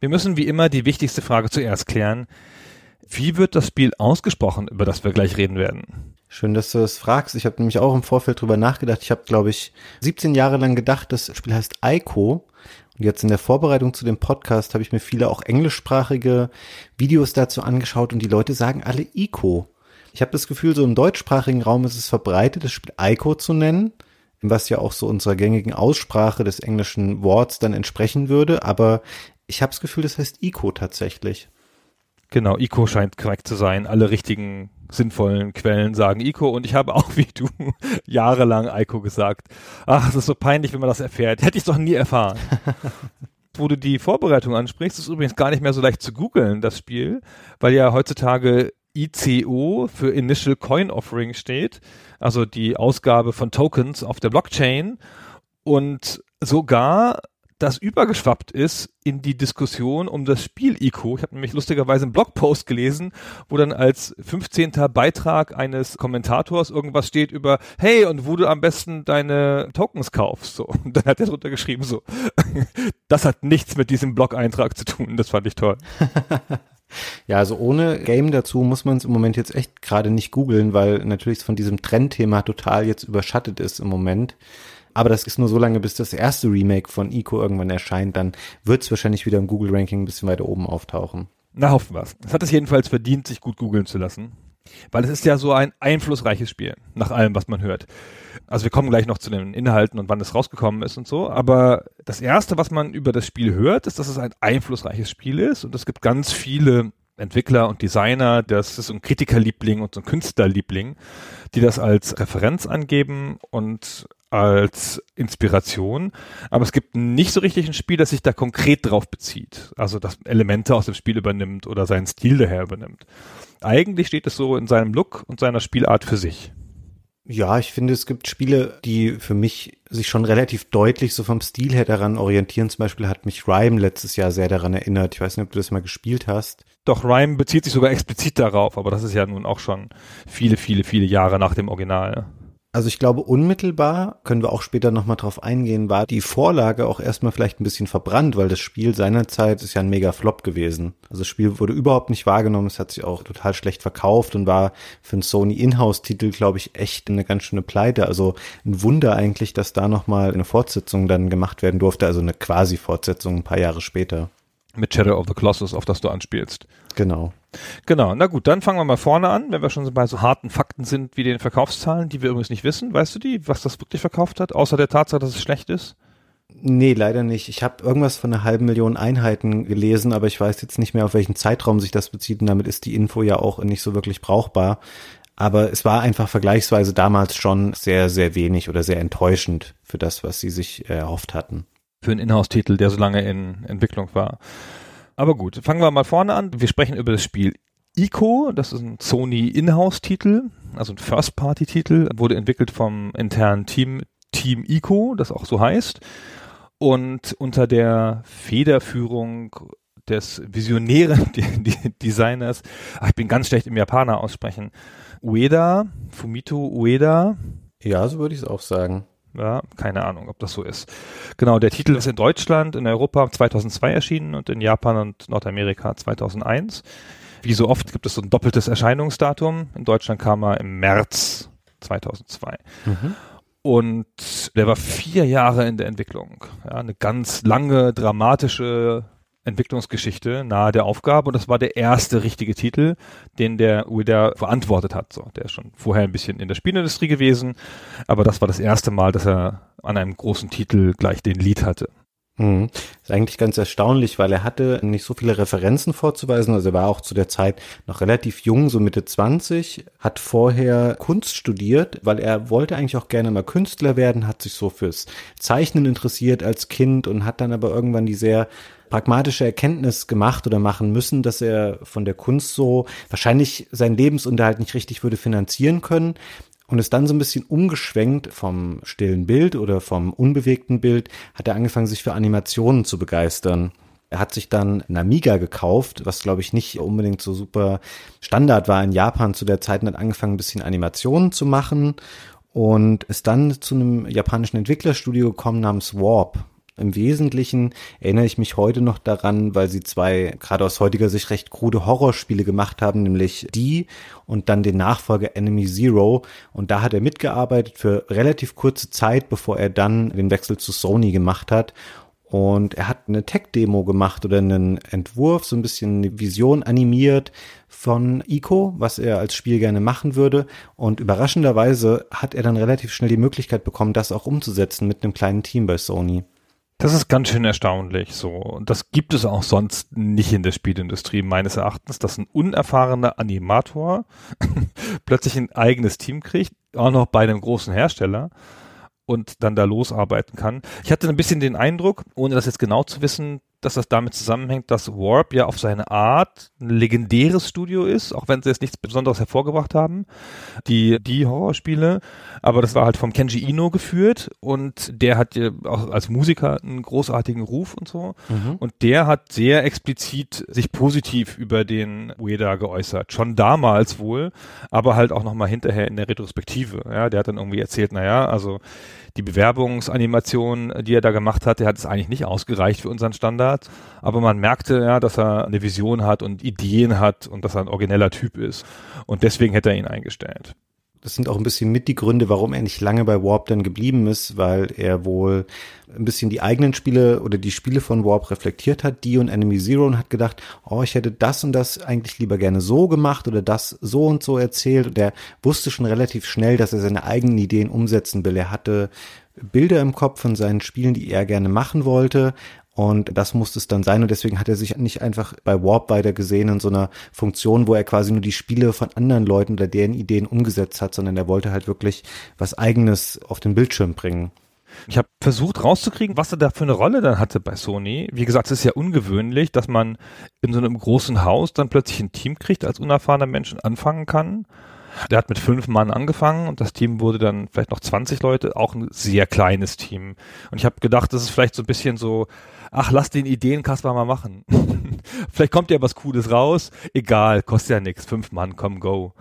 Wir müssen wie immer die wichtigste Frage zuerst klären. Wie wird das Spiel ausgesprochen, über das wir gleich reden werden? Schön, dass du das fragst. Ich habe nämlich auch im Vorfeld drüber nachgedacht. Ich habe, glaube ich, 17 Jahre lang gedacht, das Spiel heißt Aiko. Und jetzt in der Vorbereitung zu dem Podcast habe ich mir viele auch englischsprachige Videos dazu angeschaut und die Leute sagen alle Ico. Ich habe das Gefühl, so im deutschsprachigen Raum ist es verbreitet, das Spiel Aiko zu nennen, was ja auch so unserer gängigen Aussprache des englischen Worts dann entsprechen würde. Aber ich habe das Gefühl, das heißt Ico tatsächlich. Genau, ICO scheint korrekt zu sein. Alle richtigen sinnvollen Quellen sagen ICO und ich habe auch wie du jahrelang ICO gesagt. Ach, es ist so peinlich, wenn man das erfährt. Hätte ich es doch nie erfahren. Wo du die Vorbereitung ansprichst, ist übrigens gar nicht mehr so leicht zu googeln, das Spiel, weil ja heutzutage ICO für Initial Coin Offering steht, also die Ausgabe von Tokens auf der Blockchain und sogar das übergeschwappt ist in die Diskussion um das Spiel ICO. Ich habe nämlich lustigerweise einen Blogpost gelesen, wo dann als 15. Beitrag eines Kommentators irgendwas steht über, hey, und wo du am besten deine Tokens kaufst. So. Und dann hat er drunter geschrieben, so, das hat nichts mit diesem Blog-Eintrag zu tun. Das fand ich toll. Ja, also ohne Game dazu muss man es im Moment jetzt echt gerade nicht googeln, weil natürlich von diesem Trendthema total jetzt überschattet ist im Moment. Aber das ist nur so lange, bis das erste Remake von Ico irgendwann erscheint. Dann wird es wahrscheinlich wieder im Google-Ranking ein bisschen weiter oben auftauchen. Na, hoffen wir es. Es hat es jedenfalls verdient, sich gut googeln zu lassen. Weil es ist ja so ein einflussreiches Spiel, nach allem, was man hört. Also wir kommen gleich noch zu den Inhalten und wann es rausgekommen ist und so. Aber das Erste, was man über das Spiel hört, ist, dass es ein einflussreiches Spiel ist. Und es gibt ganz viele Entwickler und Designer, das ist so ein Kritikerliebling und so ein Künstlerliebling, die das als Referenz angeben und als Inspiration, aber es gibt nicht so richtig ein Spiel, das sich da konkret drauf bezieht, also das Elemente aus dem Spiel übernimmt oder seinen Stil daher übernimmt. Eigentlich steht es so in seinem Look und seiner Spielart für sich. Ja, ich finde, es gibt Spiele, die für mich sich schon relativ deutlich so vom Stil her daran orientieren. Zum Beispiel hat mich Rhyme letztes Jahr sehr daran erinnert. Ich weiß nicht, ob du das mal gespielt hast. Doch, Rhyme bezieht sich sogar explizit darauf, aber das ist ja nun auch schon viele, viele, viele Jahre nach dem Original. Also ich glaube, unmittelbar, können wir auch später nochmal drauf eingehen, war die Vorlage auch erstmal vielleicht ein bisschen verbrannt, weil das Spiel seinerzeit ist ja ein mega Flop gewesen. Also das Spiel wurde überhaupt nicht wahrgenommen, es hat sich auch total schlecht verkauft und war für einen Sony Inhouse-Titel, glaube ich, echt eine ganz schöne Pleite. Also ein Wunder eigentlich, dass da nochmal eine Fortsetzung dann gemacht werden durfte, also eine quasi Fortsetzung ein paar Jahre später. Mit Shadow of the Colossus, auf das du anspielst. Genau. Genau, na gut, dann fangen wir mal vorne an, wenn wir schon bei so harten Fakten sind wie den Verkaufszahlen, die wir übrigens nicht wissen. Weißt du die, was das wirklich verkauft hat, außer der Tatsache, dass es schlecht ist? Nee, leider nicht. Ich habe irgendwas von einer halben Million Einheiten gelesen, aber ich weiß jetzt nicht mehr, auf welchen Zeitraum sich das bezieht und damit ist die Info ja auch nicht so wirklich brauchbar. Aber es war einfach vergleichsweise damals schon sehr, sehr wenig oder sehr enttäuschend für das, was sie sich erhofft hatten. Für einen Inhouse-Titel, der so lange in Entwicklung war. Aber gut, fangen wir mal vorne an. Wir sprechen über das Spiel Ico, das ist ein Sony Inhouse-Titel, also ein First-Party-Titel, wurde entwickelt vom internen Team Team Ico, das auch so heißt, und unter der Federführung des visionären Designers, ach, ich bin ganz schlecht im Japaner aussprechen, Ueda, Fumito Ueda. Ja, so würde ich es auch sagen. Ja, keine Ahnung, ob das so ist. Genau, der Titel ist in Deutschland, in Europa 2002 erschienen und in Japan und Nordamerika 2001. Wie so oft gibt es so ein doppeltes Erscheinungsdatum. In Deutschland kam er im März 2002. Mhm. Und der war vier Jahre in der Entwicklung. Ja, eine ganz lange, dramatische Entwicklungsgeschichte nahe der Aufgabe und das war der erste richtige Titel, den der Ueda verantwortet hat. So, der ist schon vorher ein bisschen in der Spielindustrie gewesen, aber das war das erste Mal, dass er an einem großen Titel gleich den Lead hatte. Mhm. Ist eigentlich ganz erstaunlich, weil er hatte nicht so viele Referenzen vorzuweisen. Also er war auch zu der Zeit noch relativ jung, so Mitte 20, hat vorher Kunst studiert, weil er wollte eigentlich auch gerne mal Künstler werden, hat sich so fürs Zeichnen interessiert als Kind und hat dann aber irgendwann die sehr pragmatische Erkenntnis gemacht oder machen müssen, dass er von der Kunst so wahrscheinlich seinen Lebensunterhalt nicht richtig würde finanzieren können und ist dann so ein bisschen umgeschwenkt vom stillen Bild oder vom unbewegten Bild, hat er angefangen, sich für Animationen zu begeistern. Er hat sich dann ein Amiga gekauft, was glaube ich nicht unbedingt so super Standard war in Japan zu der Zeit und hat angefangen, ein bisschen Animationen zu machen und ist dann zu einem japanischen Entwicklerstudio gekommen namens Warp. Im Wesentlichen erinnere ich mich heute noch daran, weil sie zwei gerade aus heutiger Sicht recht krude Horrorspiele gemacht haben, nämlich die und dann den Nachfolger Enemy Zero. Und da hat er mitgearbeitet für relativ kurze Zeit, bevor er dann den Wechsel zu Sony gemacht hat. Und er hat eine Tech-Demo gemacht oder einen Entwurf, so ein bisschen eine Vision animiert von Ico, was er als Spiel gerne machen würde. Und überraschenderweise hat er dann relativ schnell die Möglichkeit bekommen, das auch umzusetzen mit einem kleinen Team bei Sony. Das ist ganz schön erstaunlich so. Und das gibt es auch sonst nicht in der Spielindustrie meines Erachtens, dass ein unerfahrener Animator plötzlich ein eigenes Team kriegt, auch noch bei einem großen Hersteller und dann da losarbeiten kann. Ich hatte ein bisschen den Eindruck, ohne das jetzt genau zu wissen, dass das damit zusammenhängt, dass Warp ja auf seine Art ein legendäres Studio ist, auch wenn sie jetzt nichts Besonderes hervorgebracht haben, die, die Horrorspiele. Aber das war halt vom Kenji Ino geführt und der hat ja auch als Musiker einen großartigen Ruf und so. Mhm. Und der hat sehr explizit sich positiv über den Ueda geäußert. Schon damals wohl, aber halt auch nochmal hinterher in der Retrospektive. Ja, der hat dann irgendwie erzählt, naja, also die Bewerbungsanimation, die er da gemacht hat, der hat es eigentlich nicht ausgereicht für unseren Standard. Aber man merkte ja, dass er eine Vision hat und Ideen hat und dass er ein origineller Typ ist. Und deswegen hätte er ihn eingestellt das sind auch ein bisschen mit die Gründe, warum er nicht lange bei Warp dann geblieben ist, weil er wohl ein bisschen die eigenen Spiele oder die Spiele von Warp reflektiert hat, die und Enemy Zero und hat gedacht, oh, ich hätte das und das eigentlich lieber gerne so gemacht oder das so und so erzählt. Und er wusste schon relativ schnell, dass er seine eigenen Ideen umsetzen will. Er hatte Bilder im Kopf von seinen Spielen, die er gerne machen wollte, und das musste es dann sein. Und deswegen hat er sich nicht einfach bei Warp weiter gesehen in so einer Funktion, wo er quasi nur die Spiele von anderen Leuten oder deren Ideen umgesetzt hat, sondern er wollte halt wirklich was eigenes auf den Bildschirm bringen. Ich habe versucht rauszukriegen, was er da für eine Rolle dann hatte bei Sony. Wie gesagt, es ist ja ungewöhnlich, dass man in so einem großen Haus dann plötzlich ein Team kriegt, als unerfahrener Mensch anfangen kann. Der hat mit fünf Mann angefangen und das Team wurde dann vielleicht noch 20 Leute, auch ein sehr kleines Team. Und ich habe gedacht, das ist vielleicht so ein bisschen so ach, lass den Ideenkasper mal machen. Vielleicht kommt ja was Cooles raus. Egal, kostet ja nichts. Fünf Mann, komm, go.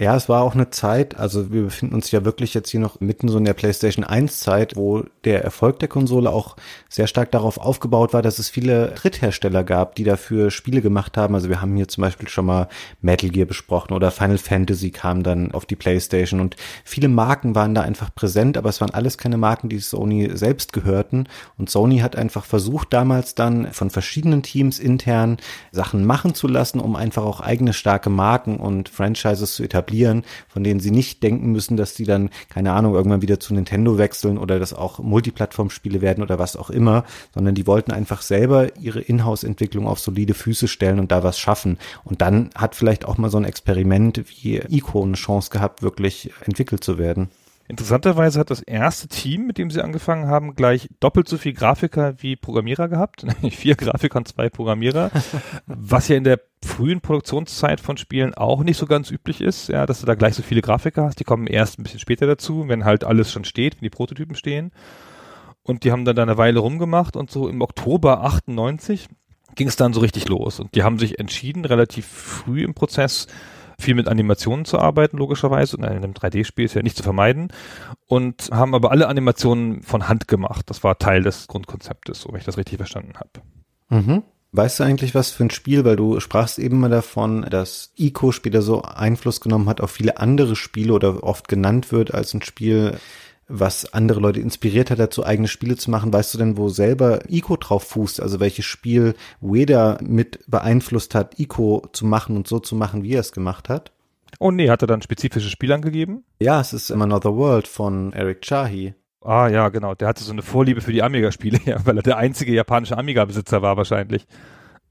Ja, es war auch eine Zeit, also wir befinden uns ja wirklich jetzt hier noch mitten so in der PlayStation 1 Zeit, wo der Erfolg der Konsole auch sehr stark darauf aufgebaut war, dass es viele Dritthersteller gab, die dafür Spiele gemacht haben. Also wir haben hier zum Beispiel schon mal Metal Gear besprochen oder Final Fantasy kam dann auf die PlayStation und viele Marken waren da einfach präsent, aber es waren alles keine Marken, die Sony selbst gehörten und Sony hat einfach versucht damals dann von verschiedenen Teams intern Sachen machen zu lassen, um einfach auch eigene starke Marken und Franchises zu etablieren etablieren, von denen sie nicht denken müssen, dass die dann, keine Ahnung, irgendwann wieder zu Nintendo wechseln oder dass auch Multiplattform-Spiele werden oder was auch immer, sondern die wollten einfach selber ihre Inhouse-Entwicklung auf solide Füße stellen und da was schaffen. Und dann hat vielleicht auch mal so ein Experiment wie Ico eine Chance gehabt, wirklich entwickelt zu werden. Interessanterweise hat das erste Team, mit dem sie angefangen haben, gleich doppelt so viel Grafiker wie Programmierer gehabt. Vier Grafiker und zwei Programmierer. was ja in der frühen Produktionszeit von Spielen auch nicht so ganz üblich ist, ja, dass du da gleich so viele Grafiker hast. Die kommen erst ein bisschen später dazu, wenn halt alles schon steht, wenn die Prototypen stehen. Und die haben dann da eine Weile rumgemacht und so im Oktober 98 ging es dann so richtig los. Und die haben sich entschieden, relativ früh im Prozess, viel mit Animationen zu arbeiten, logischerweise. In einem 3D-Spiel ist ja nicht zu vermeiden. Und haben aber alle Animationen von Hand gemacht. Das war Teil des Grundkonzeptes, so wenn ich das richtig verstanden habe. Mhm. Weißt du eigentlich was für ein Spiel, weil du sprachst eben mal davon, dass Ico später so Einfluss genommen hat auf viele andere Spiele oder oft genannt wird als ein Spiel, was andere Leute inspiriert hat, dazu eigene Spiele zu machen. Weißt du denn, wo selber Ico drauf fußt? Also welches Spiel Ueda mit beeinflusst hat, Ico zu machen und so zu machen, wie er es gemacht hat? Oh nee, hat er dann spezifische Spiele angegeben? Ja, es ist Another World von Eric Chahi. Ah ja, genau. Der hatte so eine Vorliebe für die Amiga-Spiele, ja, weil er der einzige japanische Amiga-Besitzer war wahrscheinlich.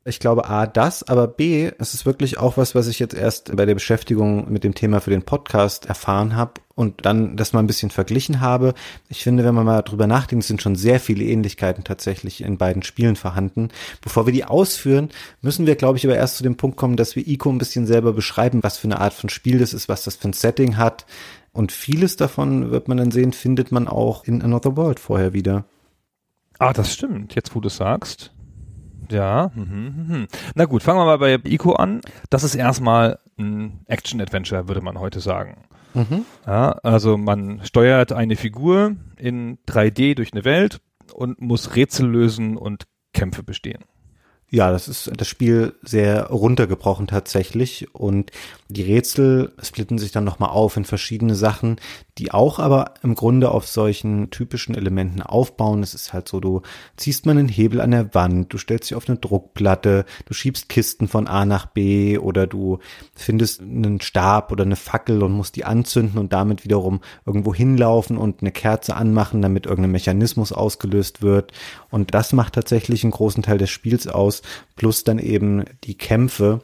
Ich glaube A, das, aber B, es ist wirklich auch was, was ich jetzt erst bei der Beschäftigung mit dem Thema für den Podcast erfahren habe und dann das mal ein bisschen verglichen habe. Ich finde, wenn man mal drüber nachdenkt, sind schon sehr viele Ähnlichkeiten tatsächlich in beiden Spielen vorhanden. Bevor wir die ausführen, müssen wir, glaube ich, aber erst zu dem Punkt kommen, dass wir Ico ein bisschen selber beschreiben, was für eine Art von Spiel das ist, was das für ein Setting hat. Und vieles davon wird man dann sehen, findet man auch in Another World vorher wieder. Ah, das stimmt, jetzt wo du sagst. Ja, mhm, mhm. na gut, fangen wir mal bei Ico an. Das ist erstmal ein Action-Adventure, würde man heute sagen. Mhm. Ja, also man steuert eine Figur in 3D durch eine Welt und muss Rätsel lösen und Kämpfe bestehen. Ja, das ist das Spiel sehr runtergebrochen tatsächlich und die Rätsel splitten sich dann nochmal auf in verschiedene Sachen, die auch aber im Grunde auf solchen typischen Elementen aufbauen. Es ist halt so, du ziehst mal einen Hebel an der Wand, du stellst dich auf eine Druckplatte, du schiebst Kisten von A nach B oder du findest einen Stab oder eine Fackel und musst die anzünden und damit wiederum irgendwo hinlaufen und eine Kerze anmachen, damit irgendein Mechanismus ausgelöst wird. Und das macht tatsächlich einen großen Teil des Spiels aus, plus dann eben die Kämpfe,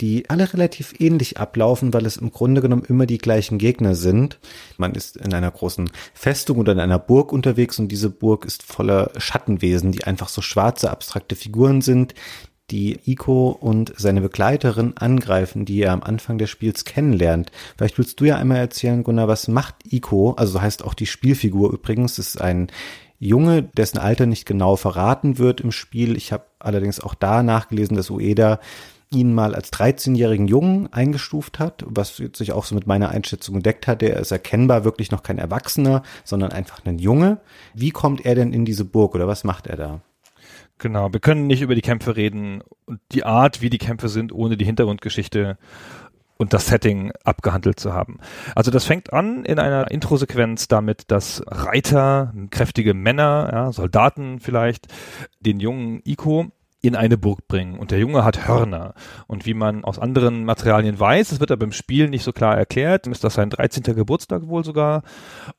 die alle relativ ähnlich ablaufen, weil es im Grunde genommen immer die gleichen Gegner sind. Man ist in einer großen Festung oder in einer Burg unterwegs und diese Burg ist voller Schattenwesen, die einfach so schwarze, abstrakte Figuren sind, die Iko und seine Begleiterin angreifen, die er am Anfang des Spiels kennenlernt. Vielleicht willst du ja einmal erzählen, Gunnar, was macht Iko? Also so heißt auch die Spielfigur übrigens, ist ein Junge, dessen Alter nicht genau verraten wird im Spiel. Ich habe allerdings auch da nachgelesen, dass Ueda ihn mal als 13-jährigen Jungen eingestuft hat, was sich auch so mit meiner Einschätzung entdeckt hat. Der ist erkennbar wirklich noch kein Erwachsener, sondern einfach ein Junge. Wie kommt er denn in diese Burg oder was macht er da? Genau, wir können nicht über die Kämpfe reden und die Art, wie die Kämpfe sind, ohne die Hintergrundgeschichte und das Setting abgehandelt zu haben. Also das fängt an in einer Introsequenz damit, dass Reiter, kräftige Männer, ja, Soldaten vielleicht, den jungen Iko in eine Burg bringen. Und der Junge hat Hörner. Und wie man aus anderen Materialien weiß, es wird aber im Spiel nicht so klar erklärt, ist das sein 13. Geburtstag wohl sogar.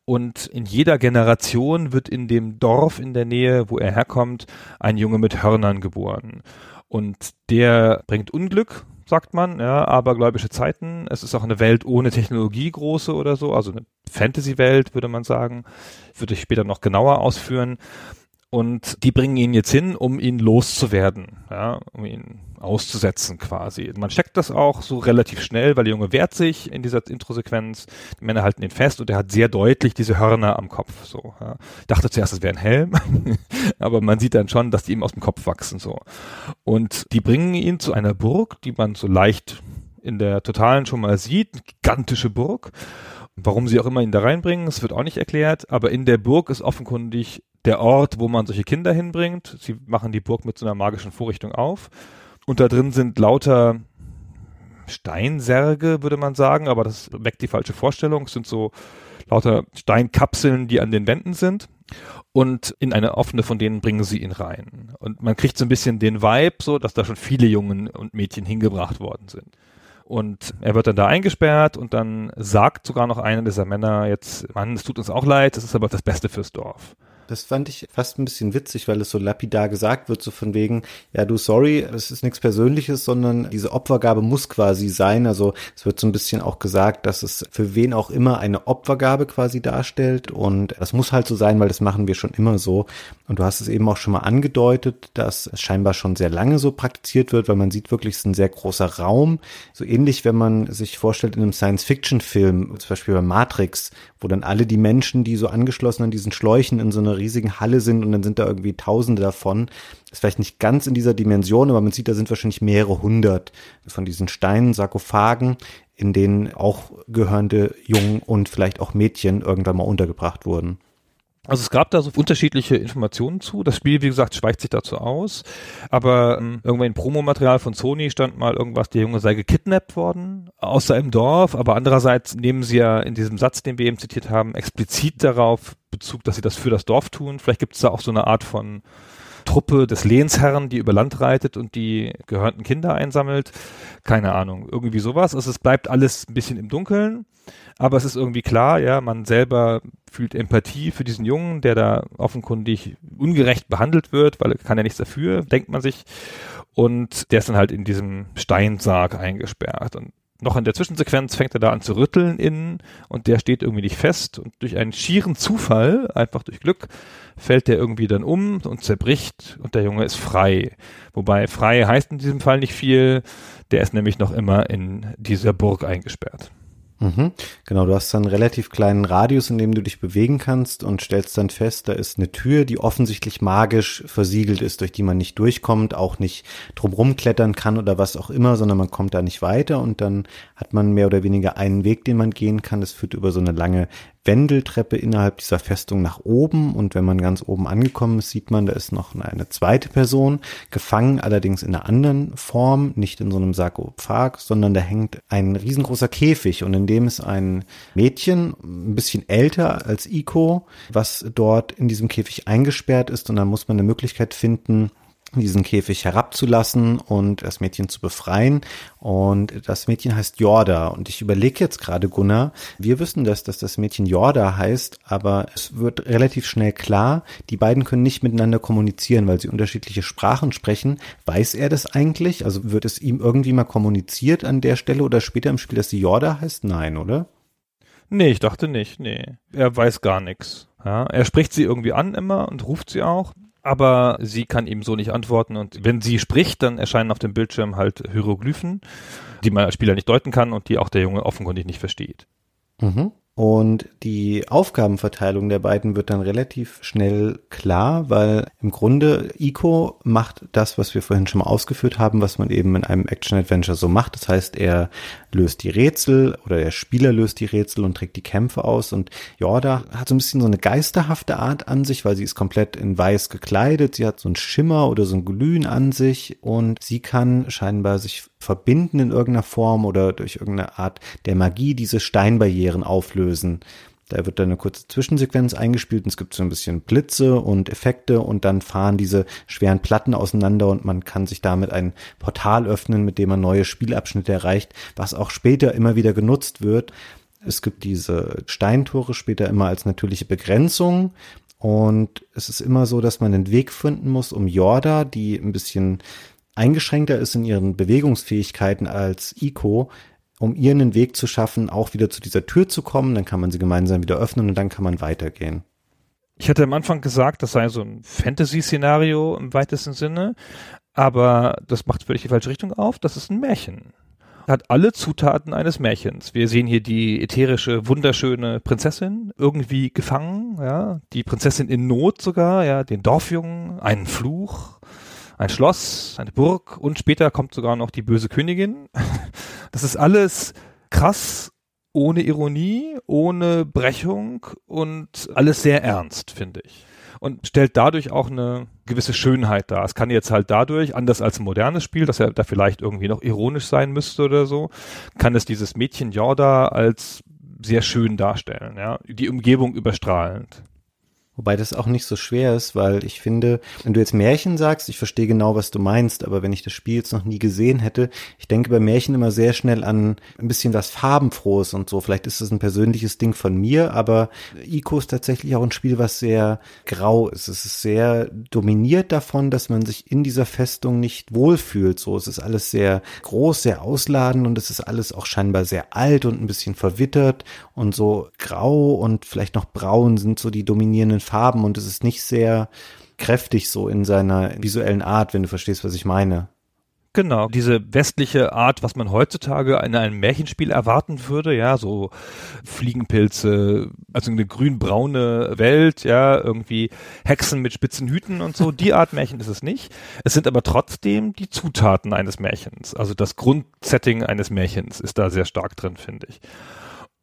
Und in jeder Generation wird in dem Dorf in der Nähe, wo er herkommt, ein Junge mit Hörnern geboren. Und der bringt Unglück, sagt man, ja, abergläubische Zeiten. Es ist auch eine Welt ohne Technologie große oder so, also eine Fantasy-Welt, würde man sagen. Würde ich später noch genauer ausführen. Und die bringen ihn jetzt hin, um ihn loszuwerden, ja, um ihn auszusetzen quasi. Man checkt das auch so relativ schnell, weil der Junge wehrt sich in dieser Introsequenz. Die Männer halten ihn fest und er hat sehr deutlich diese Hörner am Kopf. So, ja. Dachte zuerst, es wäre ein Helm, aber man sieht dann schon, dass die ihm aus dem Kopf wachsen. So und die bringen ihn zu einer Burg, die man so leicht in der Totalen schon mal sieht, gigantische Burg. Warum sie auch immer ihn da reinbringen, das wird auch nicht erklärt, aber in der Burg ist offenkundig der Ort, wo man solche Kinder hinbringt. Sie machen die Burg mit so einer magischen Vorrichtung auf. Und da drin sind lauter Steinsärge, würde man sagen, aber das weckt die falsche Vorstellung. Es sind so lauter Steinkapseln, die an den Wänden sind. Und in eine offene von denen bringen sie ihn rein. Und man kriegt so ein bisschen den Vibe, so, dass da schon viele Jungen und Mädchen hingebracht worden sind. Und er wird dann da eingesperrt und dann sagt sogar noch einer dieser Männer jetzt, Mann, es tut uns auch leid, das ist aber das Beste fürs Dorf. Das fand ich fast ein bisschen witzig, weil es so lapidar gesagt wird, so von wegen, ja du, sorry, es ist nichts Persönliches, sondern diese Opfergabe muss quasi sein. Also es wird so ein bisschen auch gesagt, dass es für wen auch immer eine Opfergabe quasi darstellt und das muss halt so sein, weil das machen wir schon immer so. Und du hast es eben auch schon mal angedeutet, dass es scheinbar schon sehr lange so praktiziert wird, weil man sieht wirklich, es ist ein sehr großer Raum. So ähnlich, wenn man sich vorstellt in einem Science-Fiction-Film, zum Beispiel bei Matrix, wo dann alle die Menschen, die so angeschlossen an diesen Schläuchen in so einer riesigen Halle sind und dann sind da irgendwie Tausende davon. Ist vielleicht nicht ganz in dieser Dimension, aber man sieht, da sind wahrscheinlich mehrere hundert von diesen Steinen, Sarkophagen, in denen auch gehörende Jungen und vielleicht auch Mädchen irgendwann mal untergebracht wurden. Also es gab da so unterschiedliche Informationen zu. Das Spiel, wie gesagt, schweigt sich dazu aus. Aber ähm, irgendwann im Promomaterial von Sony stand mal irgendwas, der Junge sei gekidnappt worden aus seinem Dorf. Aber andererseits nehmen sie ja in diesem Satz, den wir eben zitiert haben, explizit darauf Bezug, dass sie das für das Dorf tun. Vielleicht gibt es da auch so eine Art von Truppe des Lehnsherren, die über Land reitet und die gehörnten Kinder einsammelt. Keine Ahnung, irgendwie sowas. Also es bleibt alles ein bisschen im Dunkeln, aber es ist irgendwie klar, ja, man selber fühlt Empathie für diesen Jungen, der da offenkundig ungerecht behandelt wird, weil er kann ja nichts dafür, denkt man sich. Und der ist dann halt in diesem Steinsarg eingesperrt. Und noch in der Zwischensequenz fängt er da an zu rütteln innen und der steht irgendwie nicht fest und durch einen schieren Zufall, einfach durch Glück, fällt der irgendwie dann um und zerbricht und der Junge ist frei. Wobei frei heißt in diesem Fall nicht viel, der ist nämlich noch immer in dieser Burg eingesperrt. Mhm. Genau, du hast dann einen relativ kleinen Radius, in dem du dich bewegen kannst und stellst dann fest, da ist eine Tür, die offensichtlich magisch versiegelt ist, durch die man nicht durchkommt, auch nicht drumrum klettern kann oder was auch immer, sondern man kommt da nicht weiter und dann hat man mehr oder weniger einen Weg, den man gehen kann. Das führt über so eine lange Wendeltreppe innerhalb dieser Festung nach oben. Und wenn man ganz oben angekommen ist, sieht man, da ist noch eine zweite Person, gefangen allerdings in einer anderen Form, nicht in so einem Sarkophag, sondern da hängt ein riesengroßer Käfig. Und in dem ist ein Mädchen, ein bisschen älter als Iko, was dort in diesem Käfig eingesperrt ist. Und dann muss man eine Möglichkeit finden, diesen Käfig herabzulassen und das Mädchen zu befreien. Und das Mädchen heißt Jorda. Und ich überlege jetzt gerade, Gunnar, wir wissen das, dass das Mädchen Jorda heißt, aber es wird relativ schnell klar, die beiden können nicht miteinander kommunizieren, weil sie unterschiedliche Sprachen sprechen. Weiß er das eigentlich? Also wird es ihm irgendwie mal kommuniziert an der Stelle oder später im Spiel, dass sie Jorda heißt? Nein, oder? Nee, ich dachte nicht, nee. Er weiß gar nichts. Ja, er spricht sie irgendwie an immer und ruft sie auch aber sie kann ihm so nicht antworten und wenn sie spricht, dann erscheinen auf dem Bildschirm halt Hieroglyphen, die man als Spieler nicht deuten kann und die auch der Junge offenkundig nicht versteht. Mhm. Und die Aufgabenverteilung der beiden wird dann relativ schnell klar, weil im Grunde Ico macht das, was wir vorhin schon mal ausgeführt haben, was man eben in einem Action-Adventure so macht. Das heißt, er löst die Rätsel oder der Spieler löst die Rätsel und trägt die Kämpfe aus. Und Jorda hat so ein bisschen so eine geisterhafte Art an sich, weil sie ist komplett in weiß gekleidet. Sie hat so ein Schimmer oder so ein Glühen an sich und sie kann scheinbar sich verbinden in irgendeiner Form oder durch irgendeine Art der Magie diese Steinbarrieren auflösen. Da wird dann eine kurze Zwischensequenz eingespielt und es gibt so ein bisschen Blitze und Effekte und dann fahren diese schweren Platten auseinander und man kann sich damit ein Portal öffnen, mit dem man neue Spielabschnitte erreicht, was auch später immer wieder genutzt wird. Es gibt diese Steintore später immer als natürliche Begrenzung und es ist immer so, dass man einen Weg finden muss, um Jorda, die ein bisschen eingeschränkter ist in ihren Bewegungsfähigkeiten als Ico, um ihr einen Weg zu schaffen, auch wieder zu dieser Tür zu kommen. Dann kann man sie gemeinsam wieder öffnen und dann kann man weitergehen. Ich hatte am Anfang gesagt, das sei so ein Fantasy-Szenario im weitesten Sinne, aber das macht völlig die falsche Richtung auf. Das ist ein Märchen. Hat alle Zutaten eines Märchens. Wir sehen hier die ätherische, wunderschöne Prinzessin, irgendwie gefangen, ja, die Prinzessin in Not sogar, ja, den Dorfjungen, einen Fluch, ein Schloss, eine Burg und später kommt sogar noch die böse Königin. Das ist alles krass, ohne Ironie, ohne Brechung und alles sehr ernst, finde ich. Und stellt dadurch auch eine gewisse Schönheit dar. Es kann jetzt halt dadurch, anders als ein modernes Spiel, dass er da vielleicht irgendwie noch ironisch sein müsste oder so, kann es dieses Mädchen Jorda als sehr schön darstellen, ja. Die Umgebung überstrahlend. Wobei das auch nicht so schwer ist, weil ich finde, wenn du jetzt Märchen sagst, ich verstehe genau, was du meinst, aber wenn ich das Spiel jetzt noch nie gesehen hätte, ich denke bei Märchen immer sehr schnell an ein bisschen was Farbenfrohes und so. Vielleicht ist das ein persönliches Ding von mir, aber Ico ist tatsächlich auch ein Spiel, was sehr grau ist. Es ist sehr dominiert davon, dass man sich in dieser Festung nicht wohlfühlt. So, es ist alles sehr groß, sehr ausladend und es ist alles auch scheinbar sehr alt und ein bisschen verwittert und so grau und vielleicht noch braun sind so die dominierenden Farben und es ist nicht sehr kräftig so in seiner visuellen Art, wenn du verstehst, was ich meine. Genau, diese westliche Art, was man heutzutage in einem Märchenspiel erwarten würde, ja, so Fliegenpilze, also eine grün-braune Welt, ja, irgendwie Hexen mit spitzen Hüten und so, die Art Märchen ist es nicht. Es sind aber trotzdem die Zutaten eines Märchens, also das Grundsetting eines Märchens ist da sehr stark drin, finde ich.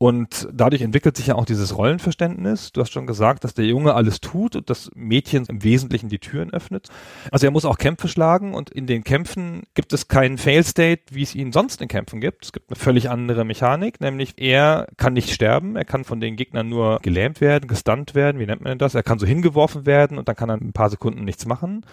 Und dadurch entwickelt sich ja auch dieses Rollenverständnis. Du hast schon gesagt, dass der Junge alles tut und das Mädchen im Wesentlichen die Türen öffnet. Also er muss auch Kämpfe schlagen und in den Kämpfen gibt es keinen Fail-State, wie es ihn sonst in Kämpfen gibt. Es gibt eine völlig andere Mechanik, nämlich er kann nicht sterben, er kann von den Gegnern nur gelähmt werden, gestunt werden, wie nennt man das? Er kann so hingeworfen werden und dann kann er ein paar Sekunden nichts machen.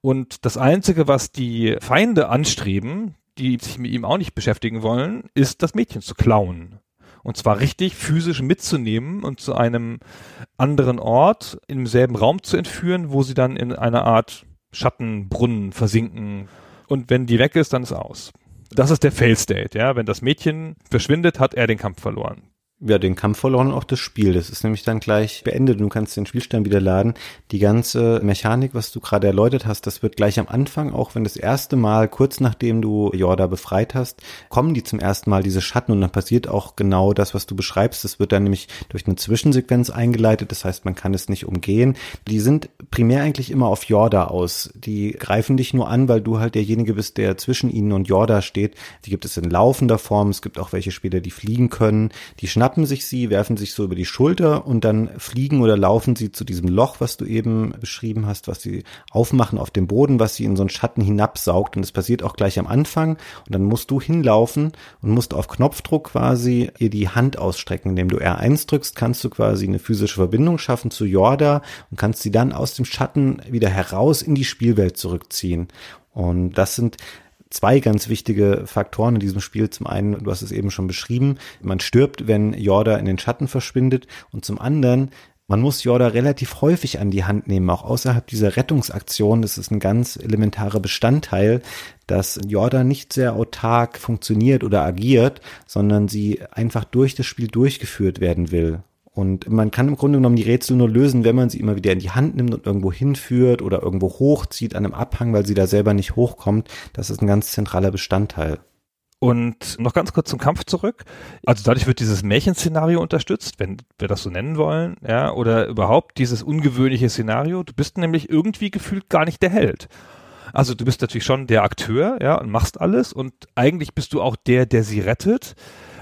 Und das Einzige, was die Feinde anstreben, die sich mit ihm auch nicht beschäftigen wollen, ist das Mädchen zu klauen. Und zwar richtig physisch mitzunehmen und zu einem anderen Ort im selben Raum zu entführen, wo sie dann in einer Art Schattenbrunnen versinken. Und wenn die weg ist, dann ist aus. Das ist der Fail State, ja. Wenn das Mädchen verschwindet, hat er den Kampf verloren ja, den Kampf verloren und auch das Spiel. Das ist nämlich dann gleich beendet. Du kannst den Spielstand wieder laden. Die ganze Mechanik, was du gerade erläutert hast, das wird gleich am Anfang, auch wenn das erste Mal, kurz nachdem du Jorda befreit hast, kommen die zum ersten Mal diese Schatten und dann passiert auch genau das, was du beschreibst. Das wird dann nämlich durch eine Zwischensequenz eingeleitet. Das heißt, man kann es nicht umgehen. Die sind primär eigentlich immer auf Jorda aus. Die greifen dich nur an, weil du halt derjenige bist, der zwischen ihnen und Jorda steht. Die gibt es in laufender Form. Es gibt auch welche Spieler, die fliegen können. Die schnappen schnappen sich sie, werfen sich so über die Schulter und dann fliegen oder laufen sie zu diesem Loch, was du eben beschrieben hast, was sie aufmachen auf dem Boden, was sie in so einen Schatten hinabsaugt. Und das passiert auch gleich am Anfang. Und dann musst du hinlaufen und musst auf Knopfdruck quasi ihr die Hand ausstrecken. Indem du R1 drückst, kannst du quasi eine physische Verbindung schaffen zu Jorda und kannst sie dann aus dem Schatten wieder heraus in die Spielwelt zurückziehen. Und das sind zwei ganz wichtige Faktoren in diesem Spiel. Zum einen, du hast es eben schon beschrieben, man stirbt, wenn Jorda in den Schatten verschwindet und zum anderen, man muss Jorda relativ häufig an die Hand nehmen, auch außerhalb dieser Rettungsaktion. Das ist ein ganz elementarer Bestandteil, dass Jorda nicht sehr autark funktioniert oder agiert, sondern sie einfach durch das Spiel durchgeführt werden will. Und man kann im Grunde genommen die Rätsel nur lösen, wenn man sie immer wieder in die Hand nimmt und irgendwo hinführt oder irgendwo hochzieht an einem Abhang, weil sie da selber nicht hochkommt. Das ist ein ganz zentraler Bestandteil. Und noch ganz kurz zum Kampf zurück. Also dadurch wird dieses Märchenszenario unterstützt, wenn wir das so nennen wollen, ja, oder überhaupt dieses ungewöhnliche Szenario. Du bist nämlich irgendwie gefühlt gar nicht der Held. Also du bist natürlich schon der Akteur, ja, und machst alles und eigentlich bist du auch der, der sie rettet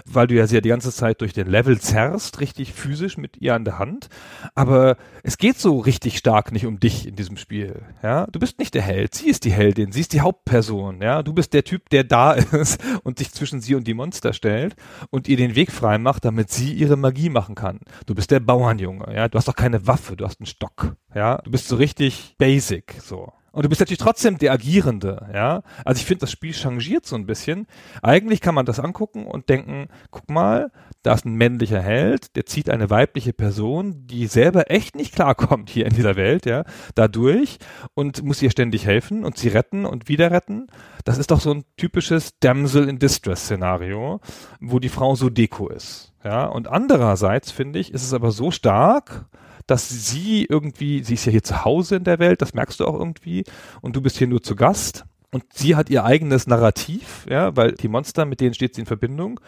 weil du ja sie ja die ganze Zeit durch den Level zerrst, richtig physisch mit ihr an der Hand. Aber es geht so richtig stark nicht um dich in diesem Spiel. Ja, du bist nicht der Held, sie ist die Heldin, sie ist die Hauptperson. Ja, du bist der Typ, der da ist und sich zwischen sie und die Monster stellt und ihr den Weg frei macht, damit sie ihre Magie machen kann. Du bist der Bauernjunge. Ja, du hast doch keine Waffe, du hast einen Stock. Ja, du bist so richtig basic so. Und du bist natürlich trotzdem der Agierende, ja. Also ich finde, das Spiel changiert so ein bisschen. Eigentlich kann man das angucken und denken, guck mal, da ist ein männlicher Held, der zieht eine weibliche Person, die selber echt nicht klarkommt hier in dieser Welt, ja, dadurch und muss ihr ständig helfen und sie retten und wieder retten. Das ist doch so ein typisches Damsel in Distress Szenario, wo die Frau so Deko ist, ja. Und andererseits finde ich, ist es aber so stark, dass sie irgendwie, sie ist ja hier zu Hause in der Welt, das merkst du auch irgendwie, und du bist hier nur zu Gast. Und sie hat ihr eigenes Narrativ, ja, weil die Monster, mit denen steht sie in Verbindung.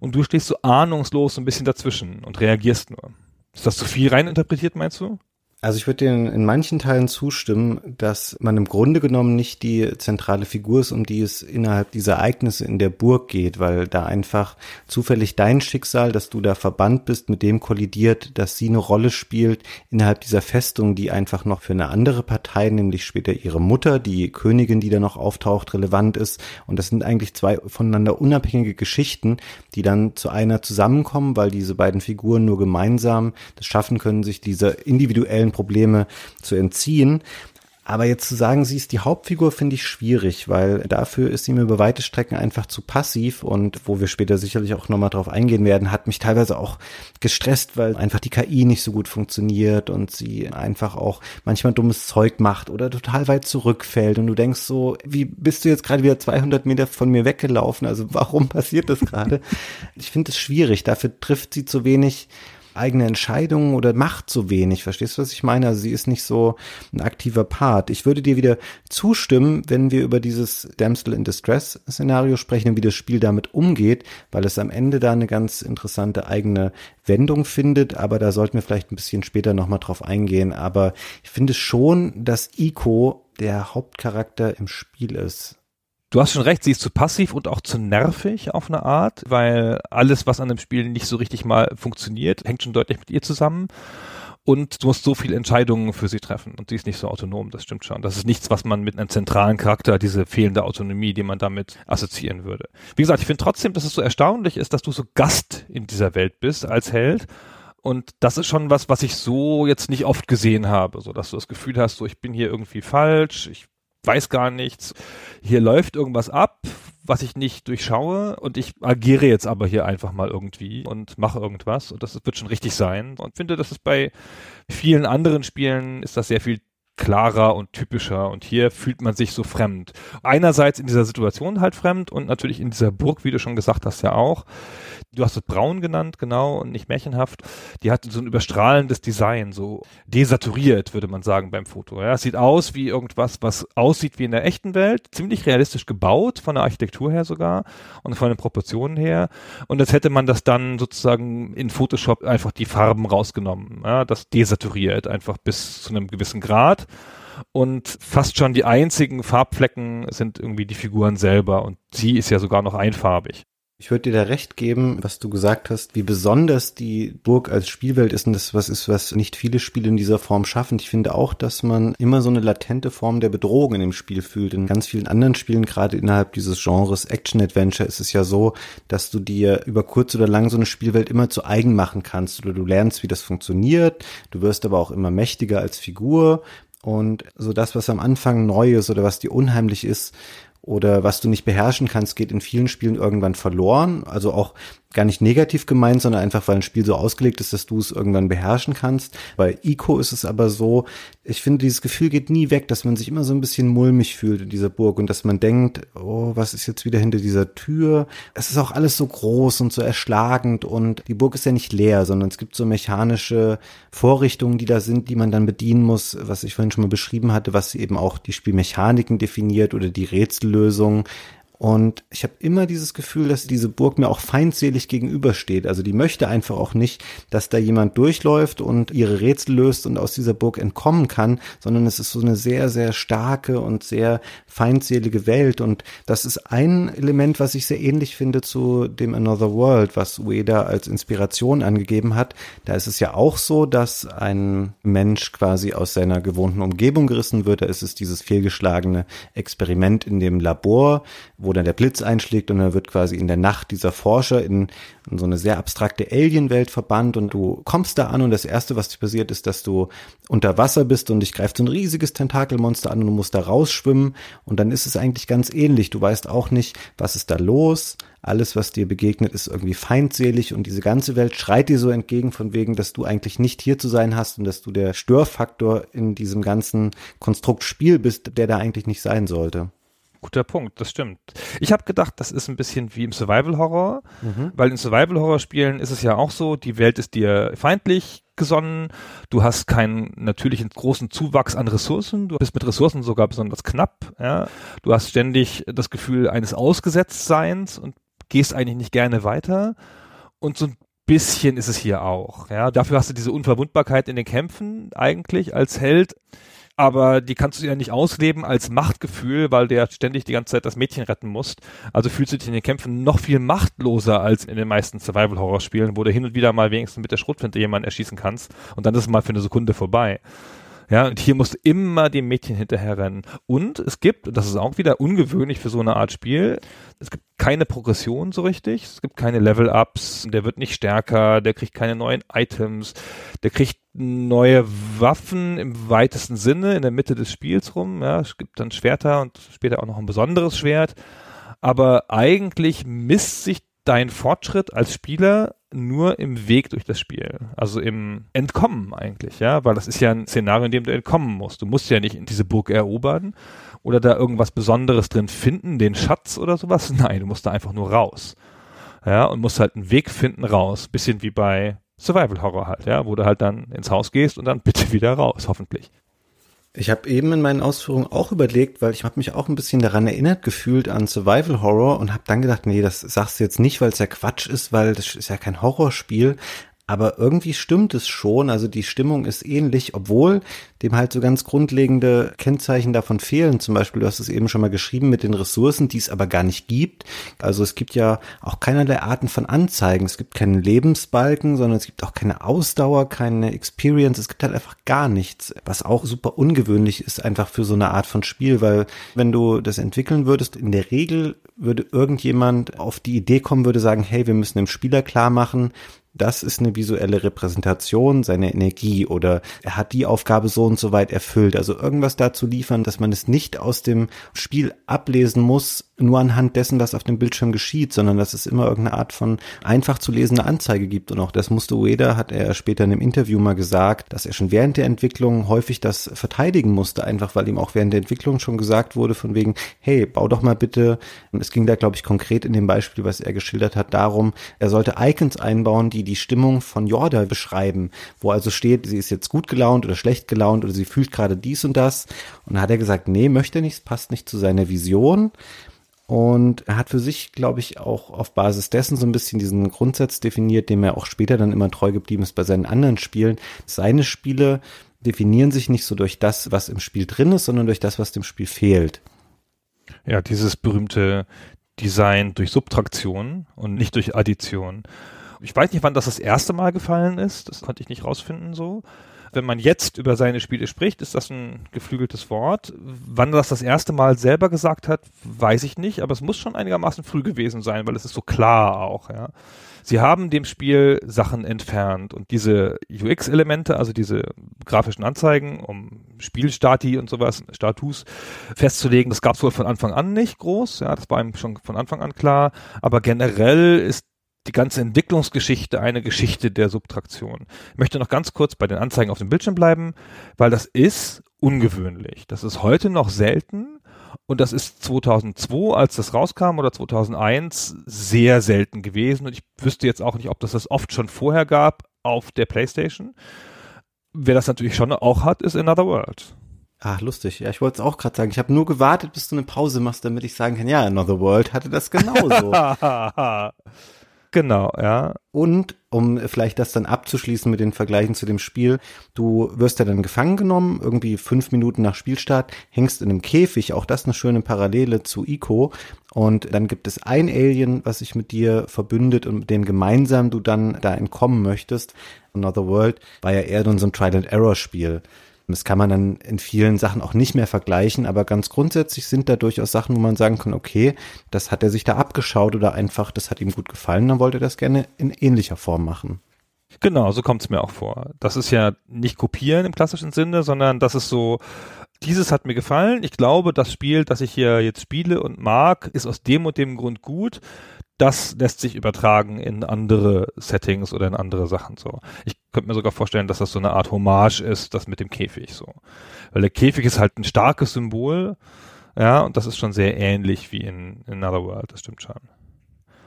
Und du stehst so ahnungslos ein bisschen dazwischen und reagierst nur. Ist das zu viel reininterpretiert, meinst du? Also ich würde dir in manchen Teilen zustimmen, dass man im Grunde genommen nicht die zentrale Figur ist, um die es innerhalb dieser Ereignisse in der Burg geht, weil da einfach zufällig dein Schicksal, dass du da verbannt bist, mit dem kollidiert, dass sie eine Rolle spielt innerhalb dieser Festung, die einfach noch für eine andere Partei, nämlich später ihre Mutter, die Königin, die da noch auftaucht, relevant ist. Und das sind eigentlich zwei voneinander unabhängige Geschichten, die dann zu einer zusammenkommen, weil diese beiden Figuren nur gemeinsam das schaffen können, sich dieser individuellen finanziellen Probleme zu entziehen. Aber jetzt zu sagen, sie ist die Hauptfigur, finde ich schwierig, weil dafür ist sie mir über weite Strecken einfach zu passiv und wo wir später sicherlich auch nochmal drauf eingehen werden, hat mich teilweise auch gestresst, weil einfach die KI nicht so gut funktioniert und sie einfach auch manchmal dummes Zeug macht oder total weit zurückfällt und du denkst so, wie bist du jetzt gerade wieder 200 Meter von mir weggelaufen? Also warum passiert das gerade? ich finde es schwierig, dafür trifft sie zu wenig eigene Entscheidungen oder macht so wenig. Verstehst du, was ich meine? Also sie ist nicht so ein aktiver Part. Ich würde dir wieder zustimmen, wenn wir über dieses Damsel in Distress Szenario sprechen und wie das Spiel damit umgeht, weil es am Ende da eine ganz interessante eigene Wendung findet, aber da sollten wir vielleicht ein bisschen später nochmal drauf eingehen. Aber ich finde schon, dass Ico der Hauptcharakter im Spiel ist. Du hast schon recht, sie ist zu passiv und auch zu nervig auf eine Art, weil alles, was an dem Spiel nicht so richtig mal funktioniert, hängt schon deutlich mit ihr zusammen. Und du musst so viele Entscheidungen für sie treffen. Und sie ist nicht so autonom, das stimmt schon. Das ist nichts, was man mit einem zentralen Charakter, diese fehlende Autonomie, die man damit assoziieren würde. Wie gesagt, ich finde trotzdem, dass es so erstaunlich ist, dass du so Gast in dieser Welt bist als Held. Und das ist schon was, was ich so jetzt nicht oft gesehen habe, so dass du das Gefühl hast, so ich bin hier irgendwie falsch, ich weiß gar nichts. Hier läuft irgendwas ab, was ich nicht durchschaue und ich agiere jetzt aber hier einfach mal irgendwie und mache irgendwas und das wird schon richtig sein und finde, dass es bei vielen anderen Spielen ist das sehr viel klarer und typischer und hier fühlt man sich so fremd. Einerseits in dieser Situation halt fremd und natürlich in dieser Burg, wie du schon gesagt hast, ja auch du hast es braun genannt, genau, und nicht märchenhaft. Die hat so ein überstrahlendes Design, so desaturiert, würde man sagen, beim Foto. Ja, es sieht aus wie irgendwas, was aussieht wie in der echten Welt, ziemlich realistisch gebaut, von der Architektur her sogar und von den Proportionen her. Und als hätte man das dann sozusagen in Photoshop einfach die Farben rausgenommen, ja, das desaturiert, einfach bis zu einem gewissen Grad und fast schon die einzigen Farbflecken sind irgendwie die Figuren selber und sie ist ja sogar noch einfarbig. Ich würde dir da recht geben, was du gesagt hast, wie besonders die Burg als Spielwelt ist und das was ist, was nicht viele Spiele in dieser Form schaffen. Ich finde auch, dass man immer so eine latente Form der Bedrohung in dem Spiel fühlt. In ganz vielen anderen Spielen, gerade innerhalb dieses Genres Action-Adventure, ist es ja so, dass du dir über kurz oder lang so eine Spielwelt immer zu eigen machen kannst oder du lernst, wie das funktioniert. Du wirst aber auch immer mächtiger als Figur. Und so das, was am Anfang neu ist oder was dir unheimlich ist, oder was du nicht beherrschen kannst, geht in vielen Spielen irgendwann verloren. Also auch gar nicht negativ gemeint, sondern einfach, weil ein Spiel so ausgelegt ist, dass du es irgendwann beherrschen kannst. Bei Ico ist es aber so, ich finde, dieses Gefühl geht nie weg, dass man sich immer so ein bisschen mulmig fühlt in dieser Burg und dass man denkt, oh, was ist jetzt wieder hinter dieser Tür? Es ist auch alles so groß und so erschlagend und die Burg ist ja nicht leer, sondern es gibt so mechanische Vorrichtungen, die da sind, die man dann bedienen muss, was ich vorhin schon mal beschrieben hatte, was eben auch die Spielmechaniken definiert oder die Rätsellösung. Und ich habe immer dieses Gefühl, dass diese Burg mir auch feindselig gegenübersteht. Also die möchte einfach auch nicht, dass da jemand durchläuft und ihre Rätsel löst und aus dieser Burg entkommen kann, sondern es ist so eine sehr, sehr starke und sehr feindselige Welt. Und das ist ein Element, was ich sehr ähnlich finde zu dem Another World, was Ueda als Inspiration angegeben hat. Da ist es ja auch so, dass ein Mensch quasi aus seiner gewohnten Umgebung gerissen wird. Da ist es dieses fehlgeschlagene Experiment in dem Labor, wo dann der Blitz einschlägt und dann wird quasi in der Nacht dieser Forscher in, in so eine sehr abstrakte Alienwelt verbannt und du kommst da an und das erste, was dir passiert, ist, dass du unter Wasser bist und dich greift so ein riesiges Tentakelmonster an und du musst da rausschwimmen und dann ist es eigentlich ganz ähnlich. Du weißt auch nicht, was ist da los. Alles, was dir begegnet, ist irgendwie feindselig und diese ganze Welt schreit dir so entgegen von wegen, dass du eigentlich nicht hier zu sein hast und dass du der Störfaktor in diesem ganzen Konstrukt Spiel bist, der da eigentlich nicht sein sollte. Guter Punkt, das stimmt. Ich habe gedacht, das ist ein bisschen wie im Survival-Horror, mhm. weil in Survival-Horror-Spielen ist es ja auch so, die Welt ist dir feindlich gesonnen, du hast keinen natürlichen großen Zuwachs an Ressourcen, du bist mit Ressourcen sogar besonders knapp, ja. Du hast ständig das Gefühl eines Ausgesetztseins und gehst eigentlich nicht gerne weiter. Und so ein bisschen ist es hier auch, ja. Dafür hast du diese Unverwundbarkeit in den Kämpfen eigentlich als Held aber die kannst du ja nicht ausleben als Machtgefühl, weil der ständig die ganze Zeit das Mädchen retten musst. Also fühlst du dich in den Kämpfen noch viel machtloser als in den meisten Survival-Horror-Spielen, wo du hin und wieder mal wenigstens mit der Schrotflinte jemanden erschießen kannst und dann ist es mal für eine Sekunde vorbei. Ja, und hier musst immer dem Mädchen hinterher rennen. Und es gibt, das ist auch wieder ungewöhnlich für so eine Art Spiel, es gibt keine Progression so richtig, es gibt keine Level-Ups, der wird nicht stärker, der kriegt keine neuen Items, der kriegt neue Waffen im weitesten Sinne in der Mitte des Spiels rum. Ja, es gibt dann Schwerter und später auch noch ein besonderes Schwert. Aber eigentlich misst sich dein Fortschritt als Spieler nur im Weg durch das Spiel, also im Entkommen eigentlich, ja, weil das ist ja ein Szenario, in dem du entkommen musst. Du musst ja nicht in diese Burg erobern oder da irgendwas Besonderes drin finden, den Schatz oder sowas. Nein, du musst da einfach nur raus. Ja, und musst halt einen Weg finden raus. Bisschen wie bei Survival Horror halt, ja, wo du halt dann ins Haus gehst und dann bitte wieder raus, hoffentlich. Ich habe eben in meinen Ausführungen auch überlegt, weil ich habe mich auch ein bisschen daran erinnert gefühlt an Survival Horror und habe dann gedacht, nee, das sagst du jetzt nicht, weil es ja Quatsch ist, weil das ist ja kein Horrorspiel. Aber irgendwie stimmt es schon, also die Stimmung ist ähnlich, obwohl dem halt so ganz grundlegende Kennzeichen davon fehlen. Zum Beispiel, du hast es eben schon mal geschrieben mit den Ressourcen, die es aber gar nicht gibt. Also es gibt ja auch keinerlei Arten von Anzeigen. Es gibt keinen Lebensbalken, sondern es gibt auch keine Ausdauer, keine Experience. Es gibt halt einfach gar nichts, was auch super ungewöhnlich ist einfach für so eine Art von Spiel, weil wenn du das entwickeln würdest, in der Regel würde irgendjemand auf die Idee kommen, würde sagen, hey, wir müssen dem Spieler klar machen, das ist eine visuelle Repräsentation seiner Energie oder er hat die Aufgabe so und so weit erfüllt. Also irgendwas dazu liefern, dass man es nicht aus dem Spiel ablesen muss, nur anhand dessen, was auf dem Bildschirm geschieht, sondern dass es immer irgendeine Art von einfach zu lesende Anzeige gibt. Und auch das musste Ueda, hat er später in einem Interview mal gesagt, dass er schon während der Entwicklung häufig das verteidigen musste, einfach weil ihm auch während der Entwicklung schon gesagt wurde von wegen, hey, bau doch mal bitte, und es ging da glaube ich konkret in dem Beispiel, was er geschildert hat, darum, er sollte Icons einbauen, die die Stimmung von Jorda beschreiben, wo also steht, sie ist jetzt gut gelaunt oder schlecht gelaunt oder sie fühlt gerade dies und das. Und da hat er gesagt, nee, möchte nicht, es passt nicht zu seiner Vision. Und er hat für sich, glaube ich, auch auf Basis dessen so ein bisschen diesen Grundsatz definiert, dem er auch später dann immer treu geblieben ist bei seinen anderen Spielen. Seine Spiele definieren sich nicht so durch das, was im Spiel drin ist, sondern durch das, was dem Spiel fehlt. Ja, dieses berühmte Design durch Subtraktion und nicht durch Addition. Ich weiß nicht, wann das das erste Mal gefallen ist. Das konnte ich nicht rausfinden so wenn man jetzt über seine Spiele spricht, ist das ein geflügeltes Wort. Wann er das das erste Mal selber gesagt hat, weiß ich nicht, aber es muss schon einigermaßen früh gewesen sein, weil es ist so klar auch, ja. Sie haben dem Spiel Sachen entfernt und diese UX-Elemente, also diese grafischen Anzeigen, um Spielstati und sowas, Status festzulegen, das gab es wohl von Anfang an nicht groß, ja, das war ihm schon von Anfang an klar, aber generell ist die ganze Entwicklungsgeschichte eine Geschichte der Subtraktion. Ich möchte noch ganz kurz bei den Anzeigen auf dem Bildschirm bleiben, weil das ist ungewöhnlich. Das ist heute noch selten und das ist 2002, als das rauskam oder 2001 sehr selten gewesen und ich wüsste jetzt auch nicht, ob das das oft schon vorher gab auf der PlayStation. Wer das natürlich schon auch hat, ist Another World. Ah, lustig. Ja, ich wollte es auch gerade sagen. Ich habe nur gewartet, bis du eine Pause machst, damit ich sagen kann, ja, Another World hatte das genauso. Genau, ja. Und um vielleicht das dann abzuschließen mit den Vergleichen zu dem Spiel, du wirst ja dann gefangen genommen, irgendwie fünf Minuten nach Spielstart, hängst in einem Käfig, auch das eine schöne Parallele zu Ico. Und dann gibt es ein Alien, was sich mit dir verbündet und mit dem gemeinsam du dann da entkommen möchtest. Another World war ja eher so ein Trial-and-Error-Spiel. Das kann man dann in vielen Sachen auch nicht mehr vergleichen, aber ganz grundsätzlich sind da durchaus Sachen, wo man sagen kann, okay, das hat er sich da abgeschaut oder einfach, das hat ihm gut gefallen, dann wollte er das gerne in ähnlicher Form machen. Genau, so kommt es mir auch vor. Das ist ja nicht kopieren im klassischen Sinne, sondern das ist so, dieses hat mir gefallen. Ich glaube, das Spiel, das ich hier jetzt spiele und mag, ist aus dem und dem Grund gut das lässt sich übertragen in andere Settings oder in andere Sachen so. Ich könnte mir sogar vorstellen, dass das so eine Art Hommage ist, das mit dem Käfig so. Weil der Käfig ist halt ein starkes Symbol, ja, und das ist schon sehr ähnlich wie in, in Another World, das stimmt schon.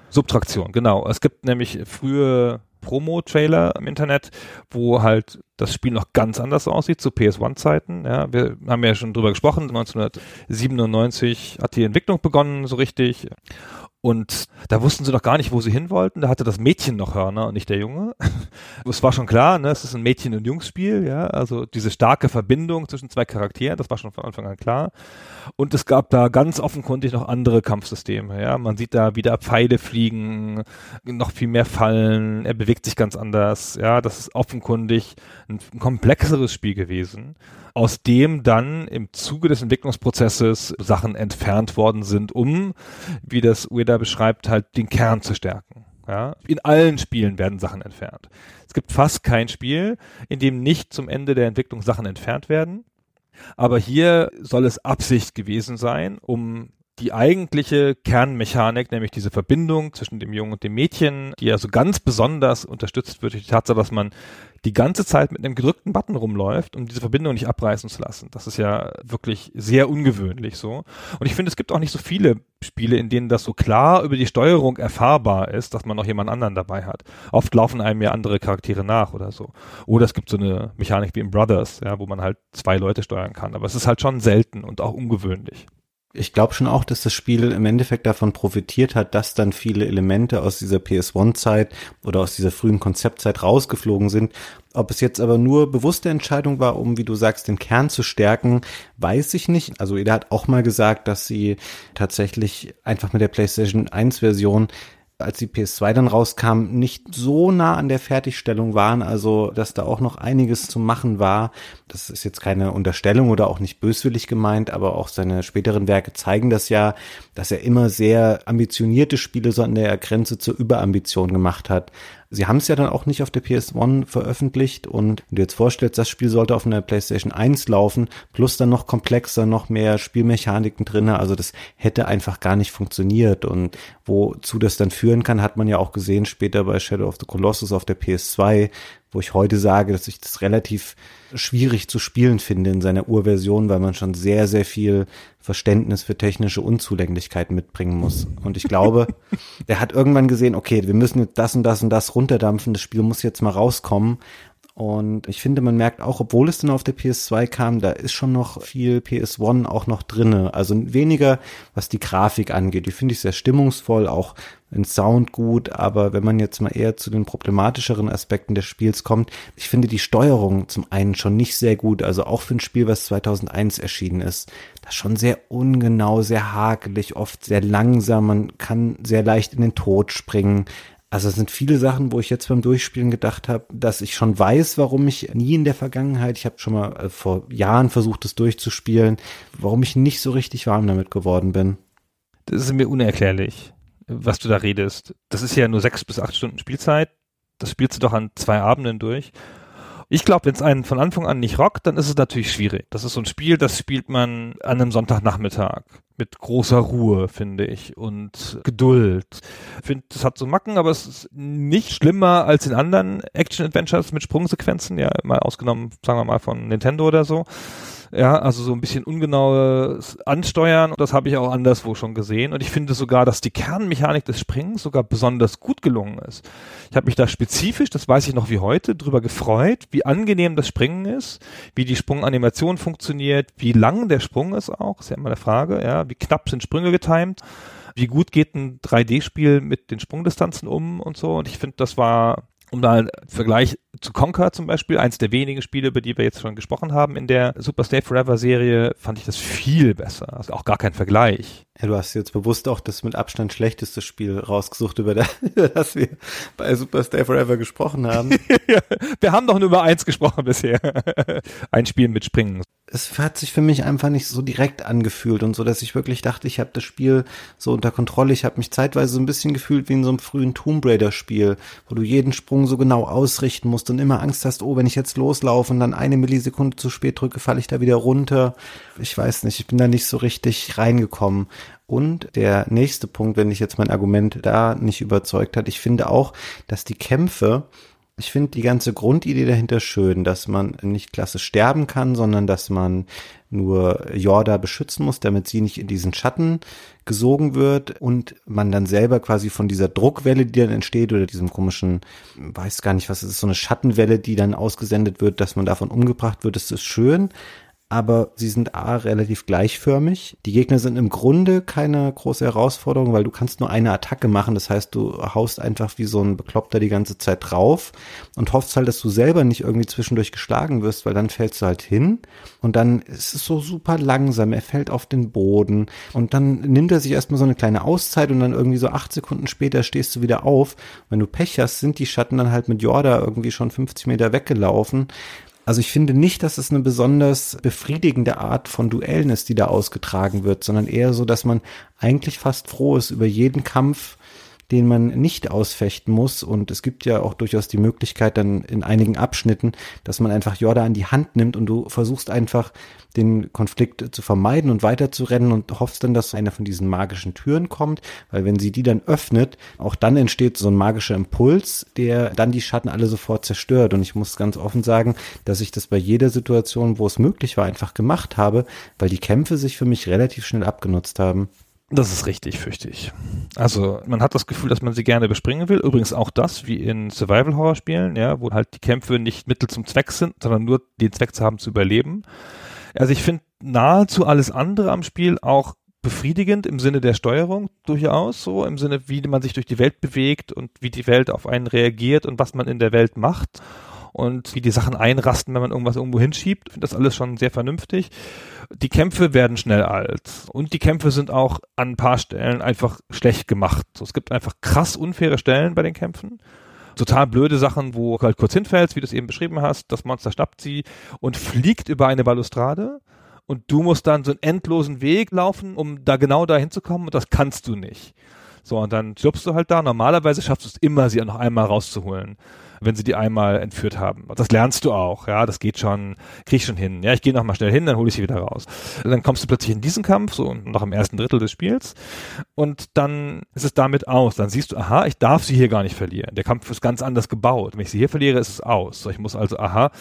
Subtraktion, genau. Es gibt nämlich frühe Promo-Trailer im Internet, wo halt das Spiel noch ganz anders aussieht zu PS1-Zeiten. Ja, wir haben ja schon drüber gesprochen. 1997 hat die Entwicklung begonnen, so richtig. Und da wussten sie noch gar nicht, wo sie hin wollten. Da hatte das Mädchen noch Hörner und nicht der Junge. es war schon klar, ne, es ist ein Mädchen- und Jungsspiel, ja. Also diese starke Verbindung zwischen zwei Charakteren, das war schon von Anfang an klar. Und es gab da ganz offenkundig noch andere Kampfsysteme, ja. Man sieht da wieder Pfeile fliegen, noch viel mehr Fallen, er bewegt sich ganz anders, ja. Das ist offenkundig ein, ein komplexeres Spiel gewesen aus dem dann im Zuge des Entwicklungsprozesses Sachen entfernt worden sind, um, wie das Ueda beschreibt, halt den Kern zu stärken. Ja, in allen Spielen werden Sachen entfernt. Es gibt fast kein Spiel, in dem nicht zum Ende der Entwicklung Sachen entfernt werden. Aber hier soll es Absicht gewesen sein, um die eigentliche Kernmechanik, nämlich diese Verbindung zwischen dem Jungen und dem Mädchen, die ja so ganz besonders unterstützt wird durch die Tatsache, dass man die ganze Zeit mit einem gedrückten Button rumläuft, um diese Verbindung nicht abreißen zu lassen. Das ist ja wirklich sehr ungewöhnlich so. Und ich finde, es gibt auch nicht so viele Spiele, in denen das so klar über die Steuerung erfahrbar ist, dass man noch jemand anderen dabei hat. Oft laufen einem ja andere Charaktere nach oder so. Oder es gibt so eine Mechanik wie in Brothers, ja, wo man halt zwei Leute steuern kann. Aber es ist halt schon selten und auch ungewöhnlich. Ich glaube schon auch, dass das Spiel im Endeffekt davon profitiert hat, dass dann viele Elemente aus dieser PS1-Zeit oder aus dieser frühen Konzeptzeit rausgeflogen sind. Ob es jetzt aber nur bewusste Entscheidung war, um, wie du sagst, den Kern zu stärken, weiß ich nicht. Also jeder hat auch mal gesagt, dass sie tatsächlich einfach mit der PlayStation 1 Version als die PS2 dann rauskam, nicht so nah an der Fertigstellung waren, also dass da auch noch einiges zu machen war. Das ist jetzt keine Unterstellung oder auch nicht böswillig gemeint, aber auch seine späteren Werke zeigen das ja, dass er immer sehr ambitionierte Spiele so an der Grenze zur Überambition gemacht hat. Sie haben es ja dann auch nicht auf der PS1 veröffentlicht und wenn du jetzt vorstellst, das Spiel sollte auf einer PlayStation 1 laufen, plus dann noch komplexer, noch mehr Spielmechaniken drinne, also das hätte einfach gar nicht funktioniert. Und wozu das dann führen kann, hat man ja auch gesehen später bei Shadow of the Colossus auf der PS2, wo ich heute sage, dass ich das relativ schwierig zu spielen finde in seiner Urversion, weil man schon sehr, sehr viel Verständnis für technische Unzulänglichkeiten mitbringen muss. Und ich glaube, er hat irgendwann gesehen, okay, wir müssen jetzt das und das und das runterdampfen, das Spiel muss jetzt mal rauskommen. Und ich finde, man merkt auch, obwohl es dann auf der PS2 kam, da ist schon noch viel PS1 auch noch drinne. Also weniger, was die Grafik angeht. Die finde ich sehr stimmungsvoll, auch in Sound gut. Aber wenn man jetzt mal eher zu den problematischeren Aspekten des Spiels kommt, ich finde die Steuerung zum einen schon nicht sehr gut. Also auch für ein Spiel, was 2001 erschienen ist. Das ist schon sehr ungenau, sehr hakelig, oft sehr langsam. Man kann sehr leicht in den Tod springen. Also es sind viele Sachen, wo ich jetzt beim Durchspielen gedacht habe, dass ich schon weiß, warum ich nie in der Vergangenheit, ich habe schon mal äh, vor Jahren versucht, es durchzuspielen, warum ich nicht so richtig warm damit geworden bin. Das ist mir unerklärlich, was du da redest. Das ist ja nur sechs bis acht Stunden Spielzeit. Das spielst du doch an zwei Abenden durch. Ich glaube, wenn es einen von Anfang an nicht rockt, dann ist es natürlich schwierig. Das ist so ein Spiel, das spielt man an einem Sonntagnachmittag mit großer Ruhe, finde ich, und Geduld. Ich finde, das hat so Macken, aber es ist nicht schlimmer als in anderen Action-Adventures mit Sprungsequenzen, ja, mal ausgenommen, sagen wir mal, von Nintendo oder so. Ja, also so ein bisschen ungenaues Ansteuern. Das habe ich auch anderswo schon gesehen. Und ich finde sogar, dass die Kernmechanik des Springens sogar besonders gut gelungen ist. Ich habe mich da spezifisch, das weiß ich noch wie heute, drüber gefreut, wie angenehm das Springen ist, wie die Sprunganimation funktioniert, wie lang der Sprung ist auch, ist ja immer eine Frage, ja, wie knapp sind Sprünge getimed, wie gut geht ein 3D-Spiel mit den Sprungdistanzen um und so. Und ich finde, das war um da einen Vergleich zu Conquer zum Beispiel, eins der wenigen Spiele, über die wir jetzt schon gesprochen haben in der Super Stay Forever Serie, fand ich das viel besser. Also auch gar kein Vergleich. Ja, du hast jetzt bewusst auch das mit Abstand schlechteste Spiel rausgesucht, über das wir bei Super Stay Forever gesprochen haben. wir haben doch nur über eins gesprochen bisher. Ein Spiel mit Springen. Es hat sich für mich einfach nicht so direkt angefühlt und so, dass ich wirklich dachte, ich habe das Spiel so unter Kontrolle. Ich habe mich zeitweise so ein bisschen gefühlt wie in so einem frühen Tomb Raider Spiel, wo du jeden Sprung so genau ausrichten musst und immer Angst hast, oh, wenn ich jetzt loslaufe und dann eine Millisekunde zu spät drücke, falle ich da wieder runter. Ich weiß nicht, ich bin da nicht so richtig reingekommen. Und der nächste Punkt, wenn ich jetzt mein Argument da nicht überzeugt hat, ich finde auch, dass die Kämpfe ich finde die ganze Grundidee dahinter schön, dass man nicht klassisch sterben kann, sondern dass man nur Jorda beschützen muss, damit sie nicht in diesen Schatten gesogen wird und man dann selber quasi von dieser Druckwelle, die dann entsteht oder diesem komischen, weiß gar nicht was es ist, so eine Schattenwelle, die dann ausgesendet wird, dass man davon umgebracht wird, das ist schön aber sie sind A, relativ gleichförmig. Die Gegner sind im Grunde keine große Herausforderung, weil du kannst nur eine Attacke machen. Das heißt, du haust einfach wie so ein Bekloppter die ganze Zeit drauf und hoffst halt, dass du selber nicht irgendwie zwischendurch geschlagen wirst, weil dann fällst du halt hin und dann ist es so super langsam. Er fällt auf den Boden und dann nimmt er sich erstmal so eine kleine Auszeit und dann irgendwie so acht Sekunden später stehst du wieder auf. Wenn du Pech hast, sind die Schatten dann halt mit Jorda irgendwie schon 50 Meter weggelaufen. Also ich finde nicht, dass es eine besonders befriedigende Art von Duellen ist, die da ausgetragen wird, sondern eher so, dass man eigentlich fast froh ist über jeden Kampf, den man nicht ausfechten muss. Und es gibt ja auch durchaus die Möglichkeit dann in einigen Abschnitten, dass man einfach Jorda an die Hand nimmt und du versuchst einfach den Konflikt zu vermeiden und weiterzurennen und hoffst dann, dass einer von diesen magischen Türen kommt, weil wenn sie die dann öffnet, auch dann entsteht so ein magischer Impuls, der dann die Schatten alle sofort zerstört. Und ich muss ganz offen sagen, dass ich das bei jeder Situation, wo es möglich war, einfach gemacht habe, weil die Kämpfe sich für mich relativ schnell abgenutzt haben. Das ist richtig, fürchte ich. Also man hat das Gefühl, dass man sie gerne bespringen will. Übrigens auch das, wie in Survival-Horror-Spielen, ja, wo halt die Kämpfe nicht Mittel zum Zweck sind, sondern nur den Zweck zu haben, zu überleben. Also ich finde nahezu alles andere am Spiel auch befriedigend im Sinne der Steuerung durchaus, so im Sinne, wie man sich durch die Welt bewegt und wie die Welt auf einen reagiert und was man in der Welt macht und wie die Sachen einrasten, wenn man irgendwas irgendwo hinschiebt. Ich finde das alles schon sehr vernünftig. Die Kämpfe werden schnell alt und die Kämpfe sind auch an ein paar Stellen einfach schlecht gemacht. So, es gibt einfach krass unfaire Stellen bei den Kämpfen total blöde Sachen, wo du halt kurz hinfällst, wie du es eben beschrieben hast, das Monster schnappt sie und fliegt über eine Balustrade und du musst dann so einen endlosen Weg laufen, um da genau da hinzukommen und das kannst du nicht. So, und dann stirbst du halt da. Normalerweise schaffst du es immer, sie noch einmal rauszuholen wenn sie die einmal entführt haben. Das lernst du auch, ja, das geht schon, krieg ich schon hin. Ja, ich gehe noch mal schnell hin, dann hole ich sie wieder raus. Dann kommst du plötzlich in diesen Kampf, so noch im ersten Drittel des Spiels, und dann ist es damit aus. Dann siehst du, aha, ich darf sie hier gar nicht verlieren. Der Kampf ist ganz anders gebaut. Wenn ich sie hier verliere, ist es aus. So, ich muss also, aha,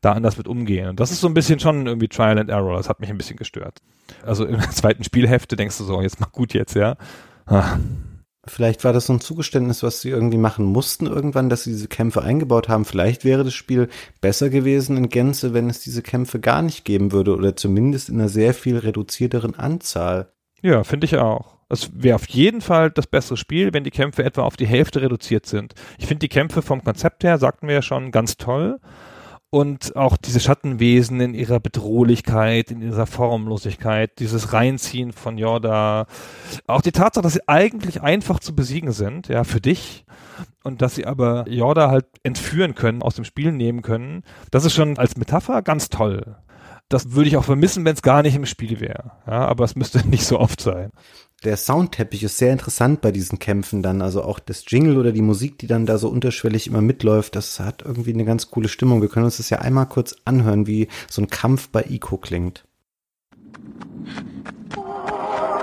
da anders mit umgehen. Und das ist so ein bisschen schon irgendwie Trial and Error. Das hat mich ein bisschen gestört. Also im zweiten Spielhefte denkst du so, jetzt mach gut jetzt, ja. Ah. Vielleicht war das so ein Zugeständnis, was sie irgendwie machen mussten irgendwann, dass sie diese Kämpfe eingebaut haben. Vielleicht wäre das Spiel besser gewesen in Gänze, wenn es diese Kämpfe gar nicht geben würde oder zumindest in einer sehr viel reduzierteren Anzahl. Ja, finde ich auch. Es wäre auf jeden Fall das bessere Spiel, wenn die Kämpfe etwa auf die Hälfte reduziert sind. Ich finde die Kämpfe vom Konzept her, sagten wir ja schon, ganz toll und auch diese Schattenwesen in ihrer Bedrohlichkeit, in ihrer Formlosigkeit, dieses Reinziehen von Jorda, auch die Tatsache, dass sie eigentlich einfach zu besiegen sind, ja, für dich und dass sie aber Jorda halt entführen können, aus dem Spiel nehmen können, das ist schon als Metapher ganz toll. Das würde ich auch vermissen, wenn es gar nicht im Spiel wäre. Ja, aber es müsste nicht so oft sein der Soundteppich ist sehr interessant bei diesen Kämpfen dann. Also auch das Jingle oder die Musik, die dann da so unterschwellig immer mitläuft, das hat irgendwie eine ganz coole Stimmung. Wir können uns das ja einmal kurz anhören, wie so ein Kampf bei Ico klingt.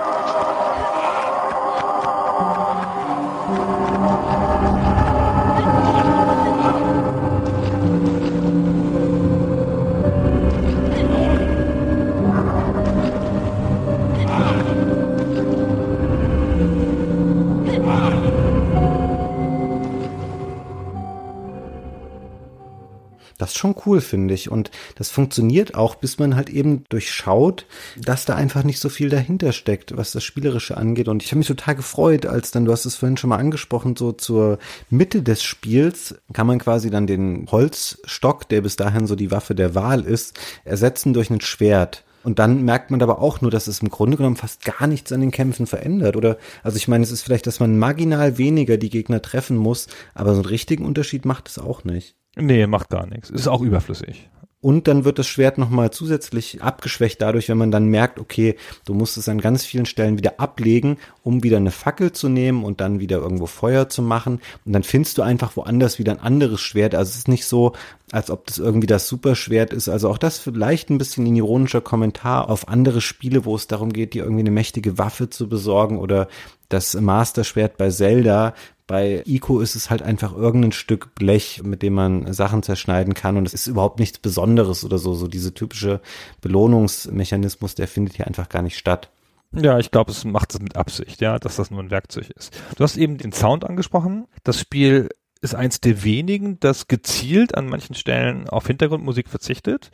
Das ist schon cool, finde ich. Und das funktioniert auch, bis man halt eben durchschaut, dass da einfach nicht so viel dahinter steckt, was das Spielerische angeht. Und ich habe mich total gefreut, als dann, du hast es vorhin schon mal angesprochen, so zur Mitte des Spiels kann man quasi dann den Holzstock, der bis dahin so die Waffe der Wahl ist, ersetzen durch ein Schwert. Und dann merkt man aber auch nur, dass es im Grunde genommen fast gar nichts an den Kämpfen verändert. Oder, also ich meine, es ist vielleicht, dass man marginal weniger die Gegner treffen muss, aber so einen richtigen Unterschied macht es auch nicht. Nee, macht gar nichts. Ist auch überflüssig. Und dann wird das Schwert nochmal zusätzlich abgeschwächt dadurch, wenn man dann merkt, okay, du musst es an ganz vielen Stellen wieder ablegen, um wieder eine Fackel zu nehmen und dann wieder irgendwo Feuer zu machen. Und dann findest du einfach woanders wieder ein anderes Schwert. Also es ist nicht so, als ob das irgendwie das Superschwert ist. Also auch das vielleicht ein bisschen ein ironischer Kommentar auf andere Spiele, wo es darum geht, dir irgendwie eine mächtige Waffe zu besorgen oder das Master-Schwert bei Zelda, bei Ico ist es halt einfach irgendein Stück Blech, mit dem man Sachen zerschneiden kann und es ist überhaupt nichts Besonderes oder so. So diese typische Belohnungsmechanismus, der findet hier einfach gar nicht statt. Ja, ich glaube, es macht es mit Absicht, ja, dass das nur ein Werkzeug ist. Du hast eben den Sound angesprochen. Das Spiel ist eins der wenigen, das gezielt an manchen Stellen auf Hintergrundmusik verzichtet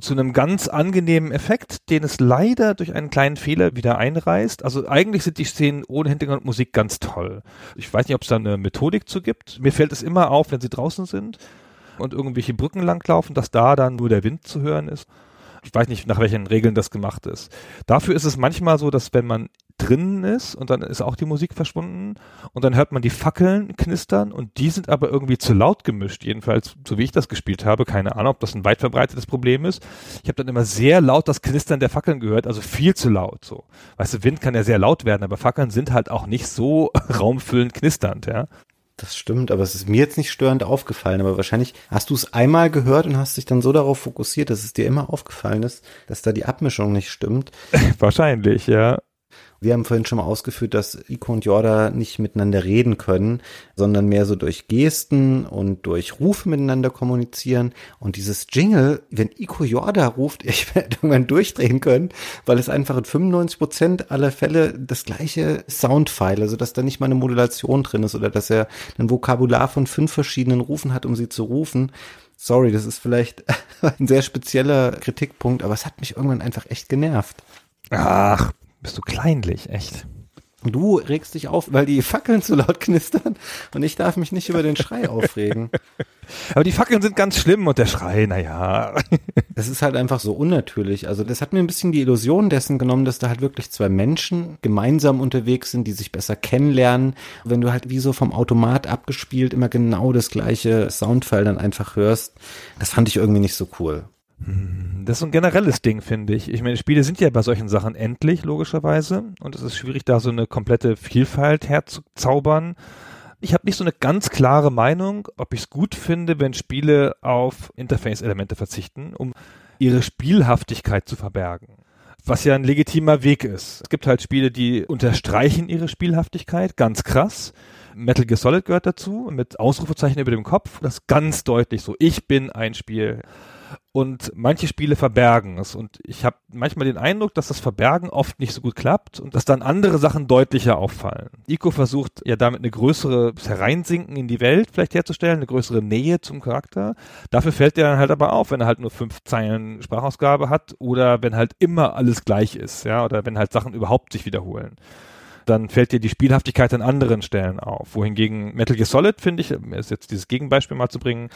zu einem ganz angenehmen Effekt, den es leider durch einen kleinen Fehler wieder einreißt. Also eigentlich sind die Szenen ohne Hintergrundmusik ganz toll. Ich weiß nicht, ob es da eine Methodik zu gibt. Mir fällt es immer auf, wenn sie draußen sind und irgendwelche Brücken langlaufen, dass da dann nur der Wind zu hören ist. Ich weiß nicht, nach welchen Regeln das gemacht ist. Dafür ist es manchmal so, dass wenn man drinnen ist und dann ist auch die Musik verschwunden und dann hört man die Fackeln knistern und die sind aber irgendwie zu laut gemischt, jedenfalls so wie ich das gespielt habe, keine Ahnung, ob das ein weit verbreitetes Problem ist. Ich habe dann immer sehr laut das Knistern der Fackeln gehört, also viel zu laut so. Weißt du, Wind kann ja sehr laut werden, aber Fackeln sind halt auch nicht so raumfüllend knisternd, ja. Das stimmt, aber es ist mir jetzt nicht störend aufgefallen. Aber wahrscheinlich hast du es einmal gehört und hast dich dann so darauf fokussiert, dass es dir immer aufgefallen ist, dass da die Abmischung nicht stimmt. Wahrscheinlich, ja. Wir haben vorhin schon mal ausgeführt, dass Iko und Jorda nicht miteinander reden können, sondern mehr so durch Gesten und durch Rufe miteinander kommunizieren. Und dieses Jingle, wenn Iko Jorda ruft, ich werde irgendwann durchdrehen können, weil es einfach in 95 Prozent aller Fälle das gleiche Soundfile, also dass da nicht mal eine Modulation drin ist oder dass er ein Vokabular von fünf verschiedenen Rufen hat, um sie zu rufen. Sorry, das ist vielleicht ein sehr spezieller Kritikpunkt, aber es hat mich irgendwann einfach echt genervt. Ach, Bist du kleinlich, echt? Du regst dich auf, weil die Fackeln zu laut knistern und ich darf mich nicht über den Schrei aufregen. Aber die Fackeln sind ganz schlimm und der Schrei, naja. Das ist halt einfach so unnatürlich. Also das hat mir ein bisschen die Illusion dessen genommen, dass da halt wirklich zwei Menschen gemeinsam unterwegs sind, die sich besser kennenlernen. Wenn du halt wie so vom Automat abgespielt immer genau das gleiche Soundfile dann einfach hörst, das fand ich irgendwie nicht so cool. Das ist so ein generelles Ding, finde ich. Ich meine, Spiele sind ja bei solchen Sachen endlich, logischerweise. Und es ist schwierig, da so eine komplette Vielfalt herzuzaubern. Ich habe nicht so eine ganz klare Meinung, ob ich es gut finde, wenn Spiele auf Interface-Elemente verzichten, um ihre Spielhaftigkeit zu verbergen. Was ja ein legitimer Weg ist. Es gibt halt Spiele, die unterstreichen ihre Spielhaftigkeit, ganz krass. Metal Gear Solid gehört dazu, mit Ausrufezeichen über dem Kopf. Das ganz deutlich so. Ich bin ein Spiel und manche Spiele verbergen es. Und ich habe manchmal den Eindruck, dass das Verbergen oft nicht so gut klappt und dass dann andere Sachen deutlicher auffallen. Ico versucht ja damit eine größere Hereinsinken in die Welt vielleicht herzustellen, eine größere Nähe zum Charakter. Dafür fällt er dann halt aber auf, wenn er halt nur fünf Zeilen Sprachausgabe hat oder wenn halt immer alles gleich ist, ja, oder wenn halt Sachen überhaupt sich wiederholen dann fällt dir die Spielhaftigkeit an anderen Stellen auf. Wohingegen Metal Gear Solid, finde ich, ist jetzt dieses Gegenbeispiel mal zu bringen,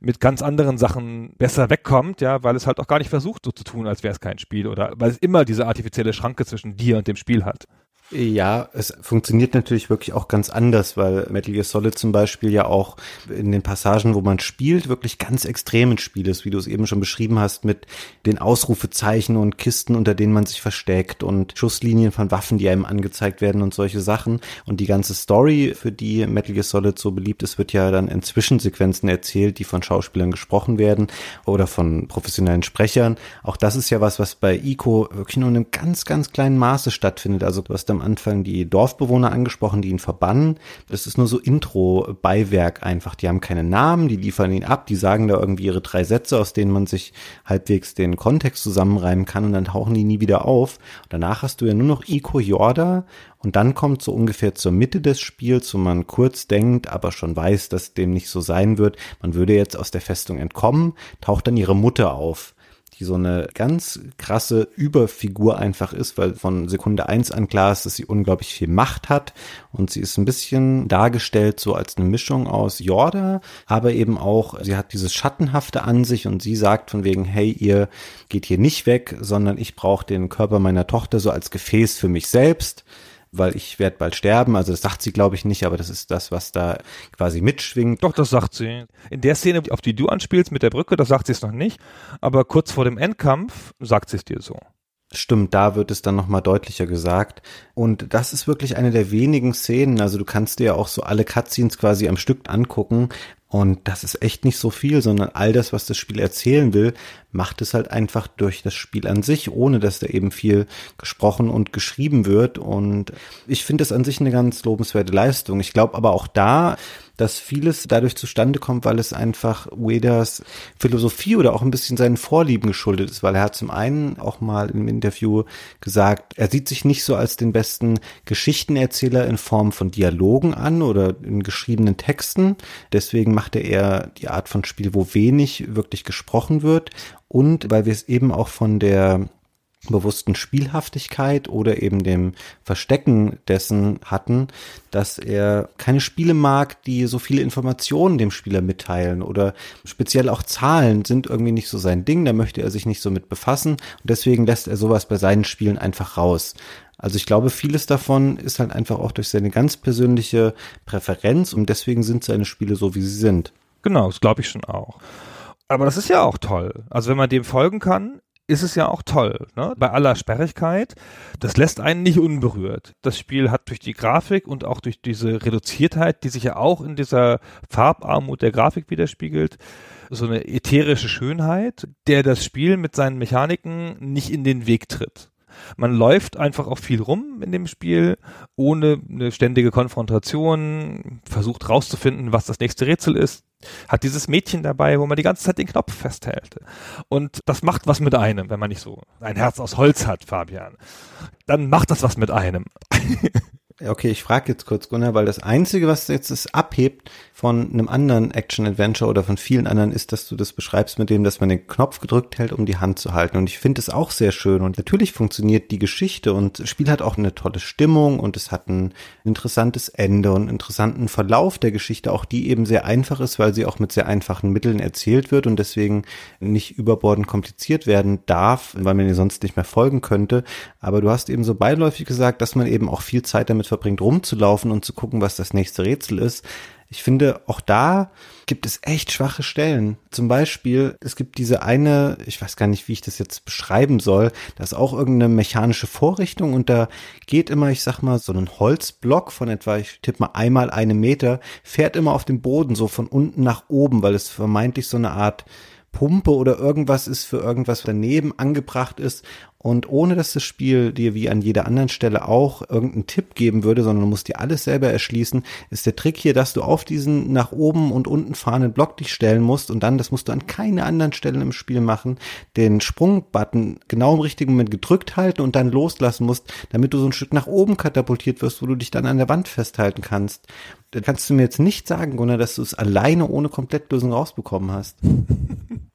mit ganz anderen Sachen besser wegkommt, ja, weil es halt auch gar nicht versucht, so zu tun, als wäre es kein Spiel oder weil es immer diese artifizielle Schranke zwischen dir und dem Spiel hat. Ja, es funktioniert natürlich wirklich auch ganz anders, weil Metal Gear Solid zum Beispiel ja auch in den Passagen, wo man spielt, wirklich ganz extremen Spiel ist, wie du es eben schon beschrieben hast, mit den Ausrufezeichen und Kisten, unter denen man sich versteckt und Schusslinien von Waffen, die einem angezeigt werden und solche Sachen. Und die ganze Story, für die Metal Gear Solid so beliebt ist, wird ja dann in Zwischensequenzen erzählt, die von Schauspielern gesprochen werden oder von professionellen Sprechern. Auch das ist ja was, was bei Ico wirklich nur in einem ganz, ganz kleinen Maße stattfindet. Also du hast am Anfang die Dorfbewohner angesprochen, die ihn verbannen. Das ist nur so Intro-Beiwerk einfach. Die haben keine Namen, die liefern ihn ab, die sagen da irgendwie ihre drei Sätze, aus denen man sich halbwegs den Kontext zusammenreimen kann und dann tauchen die nie wieder auf. danach hast du ja nur noch Iko Jorda und dann kommt so ungefähr zur Mitte des Spiels, wo man kurz denkt, aber schon weiß, dass dem nicht so sein wird. Man würde jetzt aus der Festung entkommen, taucht dann ihre Mutter auf die so eine ganz krasse Überfigur einfach ist, weil von Sekunde eins an klar ist, dass sie unglaublich viel Macht hat. Und sie ist ein bisschen dargestellt so als eine Mischung aus Jorda, aber eben auch, sie hat dieses Schattenhafte an sich und sie sagt von wegen, hey, ihr geht hier nicht weg, sondern ich brauche den Körper meiner Tochter so als Gefäß für mich selbst weil ich werde bald sterben. Also das sagt sie, glaube ich, nicht, aber das ist das, was da quasi mitschwingt. Doch, das sagt sie. In der Szene, auf die du anspielst mit der Brücke, da sagt sie es noch nicht. Aber kurz vor dem Endkampf sagt sie es dir so. Stimmt, da wird es dann nochmal deutlicher gesagt. Und das ist wirklich eine der wenigen Szenen. Also du kannst dir ja auch so alle Cutscenes quasi am Stück angucken. Und das ist echt nicht so viel, sondern all das, was das Spiel erzählen will, macht es halt einfach durch das Spiel an sich, ohne dass da eben viel gesprochen und geschrieben wird. Und ich finde das an sich eine ganz lobenswerte Leistung. Ich glaube aber auch da, dass vieles dadurch zustande kommt, weil es einfach Uedas Philosophie oder auch ein bisschen seinen Vorlieben geschuldet ist, weil er hat zum einen auch mal im Interview gesagt, er sieht sich nicht so als den besten Geschichtenerzähler in Form von Dialogen an oder in geschriebenen Texten. Deswegen macht er eher die Art von Spiel, wo wenig wirklich gesprochen wird und weil wir es eben auch von der bewussten Spielhaftigkeit oder eben dem Verstecken dessen hatten, dass er keine Spiele mag, die so viele Informationen dem Spieler mitteilen oder speziell auch Zahlen sind irgendwie nicht so sein Ding, da möchte er sich nicht so mit befassen und deswegen lässt er sowas bei seinen Spielen einfach raus. Also ich glaube, vieles davon ist halt einfach auch durch seine ganz persönliche Präferenz und deswegen sind seine Spiele so, wie sie sind. Genau, das glaube ich schon auch. Aber das ist ja auch toll. Also wenn man dem folgen kann, ist es ja auch toll, ne? bei aller Sperrigkeit. Das lässt einen nicht unberührt. Das Spiel hat durch die Grafik und auch durch diese Reduziertheit, die sich ja auch in dieser Farbarmut der Grafik widerspiegelt, so eine ätherische Schönheit, der das Spiel mit seinen Mechaniken nicht in den Weg tritt. Man läuft einfach auch viel rum in dem Spiel, ohne eine ständige Konfrontation, versucht rauszufinden, was das nächste Rätsel ist, hat dieses Mädchen dabei, wo man die ganze Zeit den Knopf festhält. Und das macht was mit einem, wenn man nicht so ein Herz aus Holz hat, Fabian. Dann macht das was mit einem. Okay, ich frage jetzt kurz, Gunnar, weil das Einzige, was jetzt es abhebt von einem anderen Action-Adventure oder von vielen anderen, ist, dass du das beschreibst mit dem, dass man den Knopf gedrückt hält, um die Hand zu halten. Und ich finde es auch sehr schön. Und natürlich funktioniert die Geschichte und das Spiel hat auch eine tolle Stimmung und es hat ein interessantes Ende und einen interessanten Verlauf der Geschichte, auch die eben sehr einfach ist, weil sie auch mit sehr einfachen Mitteln erzählt wird und deswegen nicht überbordend kompliziert werden darf, weil man ihr sonst nicht mehr folgen könnte. Aber du hast eben so beiläufig gesagt, dass man eben auch viel Zeit damit verbringt, rumzulaufen und zu gucken, was das nächste Rätsel ist. Ich finde, auch da gibt es echt schwache Stellen. Zum Beispiel, es gibt diese eine, ich weiß gar nicht, wie ich das jetzt beschreiben soll, da ist auch irgendeine mechanische Vorrichtung und da geht immer, ich sag mal, so ein Holzblock von etwa, ich tippe mal einmal eine Meter, fährt immer auf dem Boden so von unten nach oben, weil es vermeintlich so eine Art Pumpe oder irgendwas ist für irgendwas daneben angebracht ist und ohne dass das Spiel dir wie an jeder anderen Stelle auch irgendeinen Tipp geben würde, sondern du musst dir alles selber erschließen, ist der Trick hier, dass du auf diesen nach oben und unten fahrenden Block dich stellen musst und dann, das musst du an keine anderen Stellen im Spiel machen, den Sprungbutton genau im richtigen Moment gedrückt halten und dann loslassen musst, damit du so ein Stück nach oben katapultiert wirst, wo du dich dann an der Wand festhalten kannst. Da kannst du mir jetzt nicht sagen, Gunnar, dass du es alleine ohne Komplettlösung rausbekommen hast.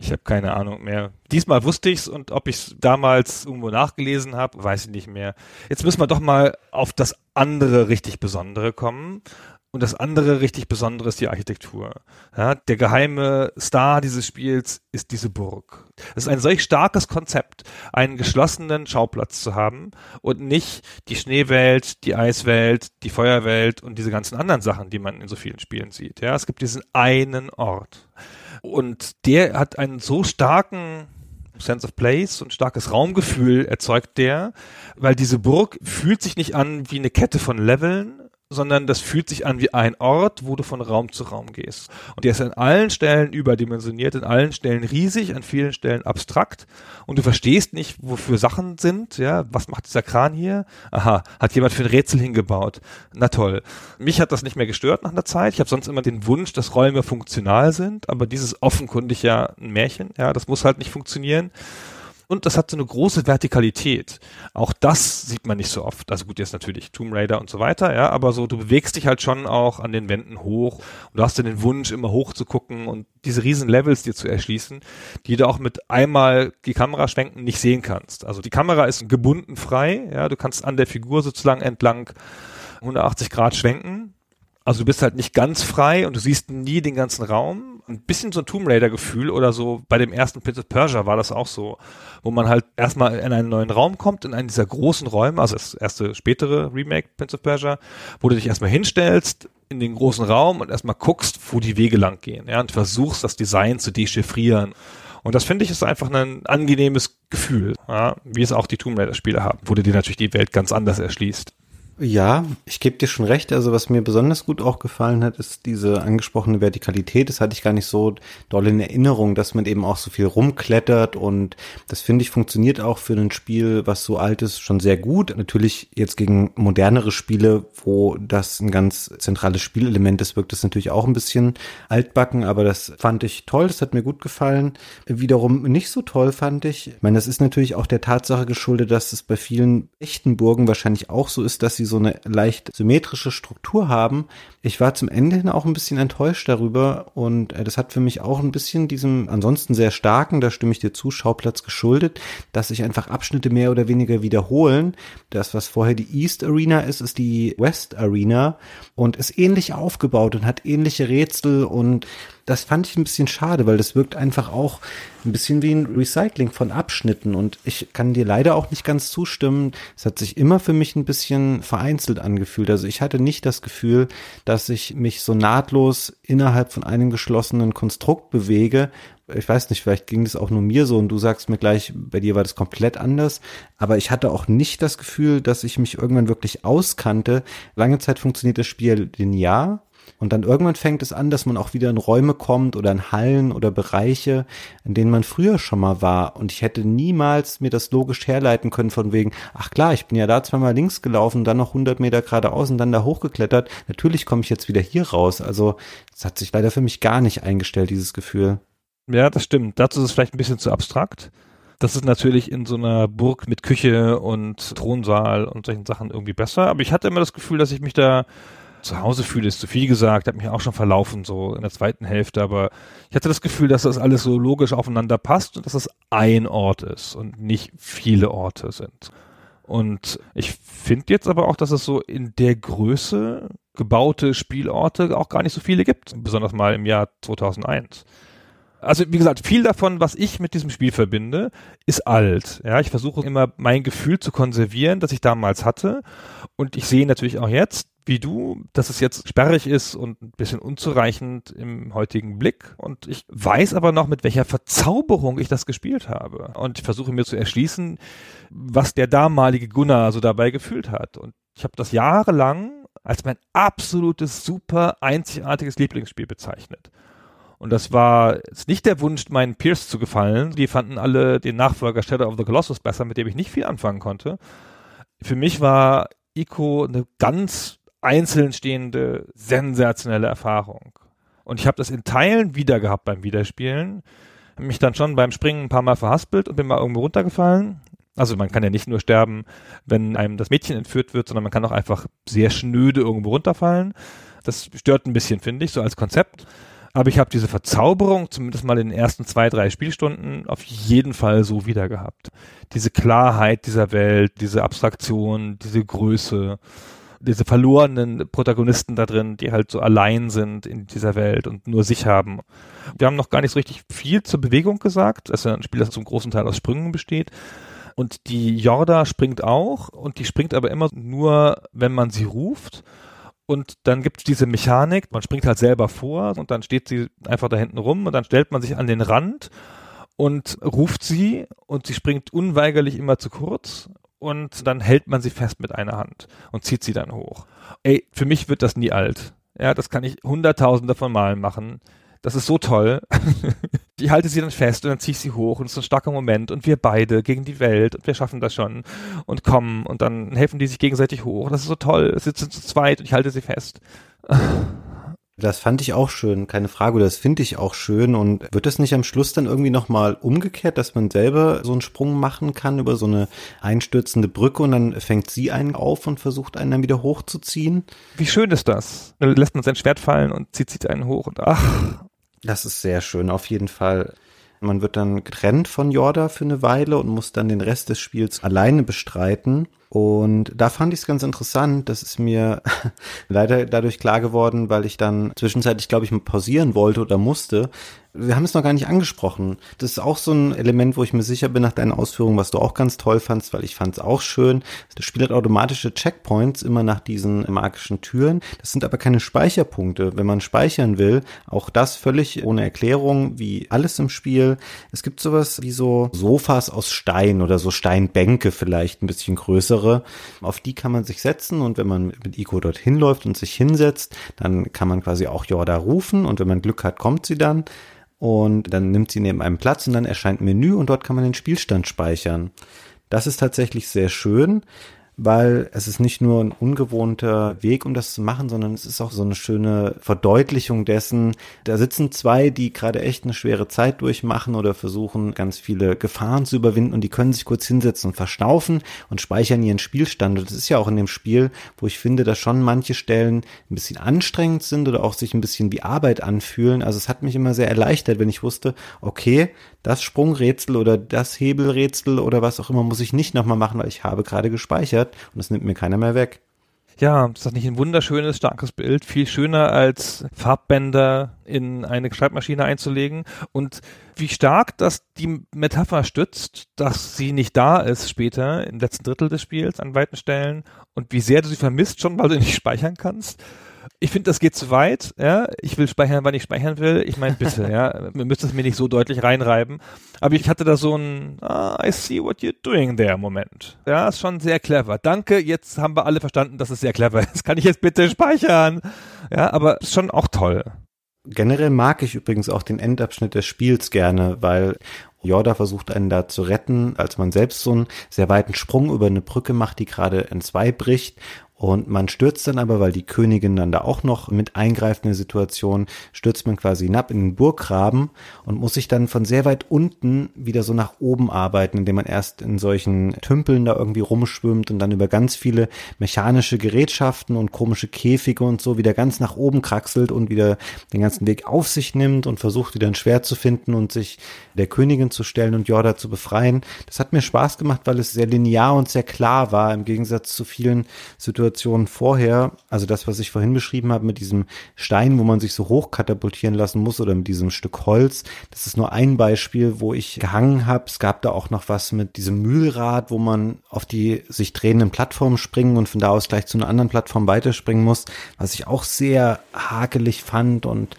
Ich habe keine Ahnung mehr. Diesmal wusste ich's und ob ich's damals irgendwo nachgelesen habe, weiß ich nicht mehr. Jetzt müssen wir doch mal auf das andere richtig Besondere kommen. Und das andere richtig Besondere ist die Architektur. Ja, der geheime Star dieses Spiels ist diese Burg. Es ist ein solch starkes Konzept, einen geschlossenen Schauplatz zu haben und nicht die Schneewelt, die Eiswelt, die Feuerwelt und diese ganzen anderen Sachen, die man in so vielen Spielen sieht. Ja, es gibt diesen einen Ort. Und der hat einen so starken Sense of Place und starkes Raumgefühl erzeugt der, weil diese Burg fühlt sich nicht an wie eine Kette von Leveln, sondern das fühlt sich an wie ein Ort, wo du von Raum zu Raum gehst. Und der ist an allen Stellen überdimensioniert, in allen Stellen riesig, an vielen Stellen abstrakt. Und du verstehst nicht, wofür Sachen sind. Ja, was macht dieser Kran hier? Aha, hat jemand für ein Rätsel hingebaut. Na toll. Mich hat das nicht mehr gestört nach einer Zeit. Ich habe sonst immer den Wunsch, dass Räume funktional sind, aber dieses offenkundig ja ein Märchen. Ja, das muss halt nicht funktionieren und das hat so eine große Vertikalität. Auch das sieht man nicht so oft. Also gut, jetzt natürlich Tomb Raider und so weiter, ja, aber so, du bewegst dich halt schon auch an den Wänden hoch und du hast ja den Wunsch, immer hoch zu gucken und diese riesen Levels dir zu erschließen, die du auch mit einmal die Kamera schwenken nicht sehen kannst. Also die Kamera ist gebunden frei, ja, du kannst an der Figur sozusagen entlang 180 Grad schwenken. Also du bist halt nicht ganz frei und du siehst nie den ganzen Raum, ein bisschen so ein Tomb Raider-Gefühl oder so. Bei dem ersten Prince of Persia war das auch so, wo man halt erstmal in einen neuen Raum kommt, in einen dieser großen Räume, also das erste spätere Remake Prince of Persia, wo du dich erstmal hinstellst in den großen Raum und erstmal guckst, wo die Wege lang gehen, ja, und versuchst das Design zu dechiffrieren. Und das finde ich ist einfach ein angenehmes Gefühl, ja, wie es auch die Tomb Raider Spiele haben, wo du dir natürlich die Welt ganz anders erschließt. Ja, ich gebe dir schon recht. Also was mir besonders gut auch gefallen hat, ist diese angesprochene Vertikalität. Das hatte ich gar nicht so doll in Erinnerung, dass man eben auch so viel rumklettert und das finde ich funktioniert auch für ein Spiel, was so alt ist, schon sehr gut. Natürlich jetzt gegen modernere Spiele, wo das ein ganz zentrales Spielelement ist, wirkt das natürlich auch ein bisschen altbacken, aber das fand ich toll. Das hat mir gut gefallen. Wiederum nicht so toll fand ich. Ich meine, das ist natürlich auch der Tatsache geschuldet, dass es bei vielen echten Burgen wahrscheinlich auch so ist, dass sie so eine leicht symmetrische Struktur haben. Ich war zum Ende hin auch ein bisschen enttäuscht darüber und äh, das hat für mich auch ein bisschen diesem ansonsten sehr starken, da stimme ich dir zu, Schauplatz geschuldet, dass sich einfach Abschnitte mehr oder weniger wiederholen. Das, was vorher die East Arena ist, ist die West Arena und ist ähnlich aufgebaut und hat ähnliche Rätsel und das fand ich ein bisschen schade, weil das wirkt einfach auch ein bisschen wie ein Recycling von Abschnitten und ich kann dir leider auch nicht ganz zustimmen. Es hat sich immer für mich ein bisschen vereinzelt angefühlt. Also ich hatte nicht das Gefühl, dass ich mich so nahtlos innerhalb von einem geschlossenen Konstrukt bewege. Ich weiß nicht, vielleicht ging das auch nur mir so und du sagst mir gleich, bei dir war das komplett anders. Aber ich hatte auch nicht das Gefühl, dass ich mich irgendwann wirklich auskannte. Lange Zeit funktioniert das Spiel linear und dann irgendwann fängt es an, dass man auch wieder in Räume kommt oder in Hallen oder Bereiche, in denen man früher schon mal war. Und ich hätte niemals mir das logisch herleiten können von wegen, ach klar, ich bin ja da zweimal links gelaufen, dann noch 100 Meter geradeaus und dann da hochgeklettert. Natürlich komme ich jetzt wieder hier raus. Also es hat sich leider für mich gar nicht eingestellt, dieses Gefühl. Ja, das stimmt. Dazu ist es vielleicht ein bisschen zu abstrakt. Das ist natürlich in so einer Burg mit Küche und Thronsaal und solchen Sachen irgendwie besser. Aber ich hatte immer das Gefühl, dass ich mich da zu Hause fühle, ist zu viel gesagt, habe mich auch schon verlaufen, so in der zweiten Hälfte, aber ich hatte das Gefühl, dass das alles so logisch aufeinander passt und dass es ein Ort ist und nicht viele Orte sind. Und ich finde jetzt aber auch, dass es so in der Größe gebaute Spielorte auch gar nicht so viele gibt, besonders mal im Jahr 2001. Also wie gesagt, viel davon, was ich mit diesem Spiel verbinde, ist alt. Ja, ich versuche immer mein Gefühl zu konservieren, das ich damals hatte. Und ich sehe natürlich auch jetzt, wie du, dass es jetzt sperrig ist und ein bisschen unzureichend im heutigen Blick. Und ich weiß aber noch, mit welcher Verzauberung ich das gespielt habe. Und ich versuche mir zu erschließen, was der damalige Gunnar so dabei gefühlt hat. Und ich habe das jahrelang als mein absolutes, super einzigartiges Lieblingsspiel bezeichnet. Und das war jetzt nicht der Wunsch, meinen Peers zu gefallen. Die fanden alle den Nachfolger Shadow of the Colossus besser, mit dem ich nicht viel anfangen konnte. Für mich war Ico eine ganz einzeln stehende, sensationelle Erfahrung. Und ich habe das in Teilen wieder gehabt beim Wiederspielen. Mich dann schon beim Springen ein paar Mal verhaspelt und bin mal irgendwo runtergefallen. Also man kann ja nicht nur sterben, wenn einem das Mädchen entführt wird, sondern man kann auch einfach sehr schnöde irgendwo runterfallen. Das stört ein bisschen, finde ich, so als Konzept. Aber ich habe diese Verzauberung, zumindest mal in den ersten zwei, drei Spielstunden, auf jeden Fall so wieder gehabt. Diese Klarheit dieser Welt, diese Abstraktion, diese Größe, diese verlorenen Protagonisten da drin, die halt so allein sind in dieser Welt und nur sich haben. Wir haben noch gar nicht so richtig viel zur Bewegung gesagt. Das ist ein Spiel, das zum großen Teil aus Sprüngen besteht. Und die Jorda springt auch und die springt aber immer nur, wenn man sie ruft. Und dann gibt es diese Mechanik, man springt halt selber vor und dann steht sie einfach da hinten rum und dann stellt man sich an den Rand und ruft sie und sie springt unweigerlich immer zu kurz und dann hält man sie fest mit einer Hand und zieht sie dann hoch. Ey, für mich wird das nie alt. Ja, das kann ich hunderttausende von Malen machen. Das ist so toll. ich halte sie dann fest und dann ziehe ich sie hoch und es ist ein starker Moment und wir beide gegen die Welt und wir schaffen das schon und kommen und dann helfen die sich gegenseitig hoch. Das ist so toll. Es sitzen zu zweit und ich halte sie fest. Das fand ich auch schön, keine Frage, das finde ich auch schön. Und wird es nicht am Schluss dann irgendwie nochmal umgekehrt, dass man selber so einen Sprung machen kann über so eine einstürzende Brücke und dann fängt sie einen auf und versucht einen dann wieder hochzuziehen? Wie schön ist das? Dann lässt man sein Schwert fallen und zieht sich einen hoch und ach. Das ist sehr schön, auf jeden Fall. Man wird dann getrennt von Jorda für eine Weile und muss dann den Rest des Spiels alleine bestreiten. Und da fand ich es ganz interessant. Das ist mir leider dadurch klar geworden, weil ich dann zwischenzeitlich, glaube ich, pausieren wollte oder musste, wir haben es noch gar nicht angesprochen. Das ist auch so ein Element, wo ich mir sicher bin nach deinen Ausführungen, was du auch ganz toll fandst, weil ich fand es auch schön. Das Spiel hat automatische Checkpoints immer nach diesen magischen Türen. Das sind aber keine Speicherpunkte. Wenn man speichern will, auch das völlig ohne Erklärung, wie alles im Spiel. Es gibt sowas wie so Sofas aus Stein oder so Steinbänke vielleicht, ein bisschen größere. Auf die kann man sich setzen und wenn man mit Ico dorthin läuft und sich hinsetzt, dann kann man quasi auch Jorda rufen und wenn man Glück hat, kommt sie dann und dann nimmt sie neben einem Platz und dann erscheint Menü und dort kann man den Spielstand speichern. Das ist tatsächlich sehr schön weil es ist nicht nur ein ungewohnter Weg, um das zu machen, sondern es ist auch so eine schöne Verdeutlichung dessen. Da sitzen zwei, die gerade echt eine schwere Zeit durchmachen oder versuchen, ganz viele Gefahren zu überwinden und die können sich kurz hinsetzen und verschnaufen und speichern ihren Spielstand. Und das ist ja auch in dem Spiel, wo ich finde, dass schon manche Stellen ein bisschen anstrengend sind oder auch sich ein bisschen wie Arbeit anfühlen. Also es hat mich immer sehr erleichtert, wenn ich wusste, okay, das Sprungrätsel oder das Hebelrätsel oder was auch immer muss ich nicht nochmal machen, weil ich habe gerade gespeichert und das nimmt mir keiner mehr weg. Ja, ist das nicht ein wunderschönes, starkes Bild? Viel schöner als Farbbänder in eine Schreibmaschine einzulegen. Und wie stark das die Metapher stützt, dass sie nicht da ist später im letzten Drittel des Spiels an weiten Stellen und wie sehr du sie vermisst schon, weil du nicht speichern kannst ich finde, das geht zu weit. Ja, ich will speichern, wann ich speichern will. Ich meine, bitte, ja, wir müssen es mir nicht so deutlich reinreiben. Aber ich hatte da so ein ah, I see what you're doing there Moment. Ja, ist schon sehr clever. Danke, jetzt haben wir alle verstanden, dass es sehr clever ist. Kann ich jetzt bitte speichern? Ja, aber ist schon auch toll. Generell mag ich übrigens auch den Endabschnitt des Spiels gerne, weil Jorda versucht einen da zu retten, als man selbst so einen sehr weiten Sprung über eine Brücke macht, die gerade in zwei bricht Und man stürzt dann aber, weil die Königin dann da auch noch mit eingreift in Situation, stürzt man quasi hinab in den Burggraben und muss sich dann von sehr weit unten wieder so nach oben arbeiten, indem man erst in solchen Tümpeln da irgendwie rumschwimmt und dann über ganz viele mechanische Gerätschaften und komische Käfige und so wieder ganz nach oben kraxelt und wieder den ganzen Weg auf sich nimmt und versucht wieder ein Schwert zu finden und sich der Königin zu stellen und Jorda zu befreien. Das hat mir Spaß gemacht, weil es sehr linear und sehr klar war, im Gegensatz zu vielen Situationen vorher. Also das, was ich vorhin beschrieben habe mit diesem Stein, wo man sich so hoch katapultieren lassen muss oder mit diesem Stück Holz. Das ist nur ein Beispiel, wo ich gehangen habe. Es gab da auch noch was mit diesem Mühlrad, wo man auf die sich drehenden Plattformen springen und von da aus gleich zu einer anderen Plattform weiterspringen muss, was ich auch sehr hakelig fand und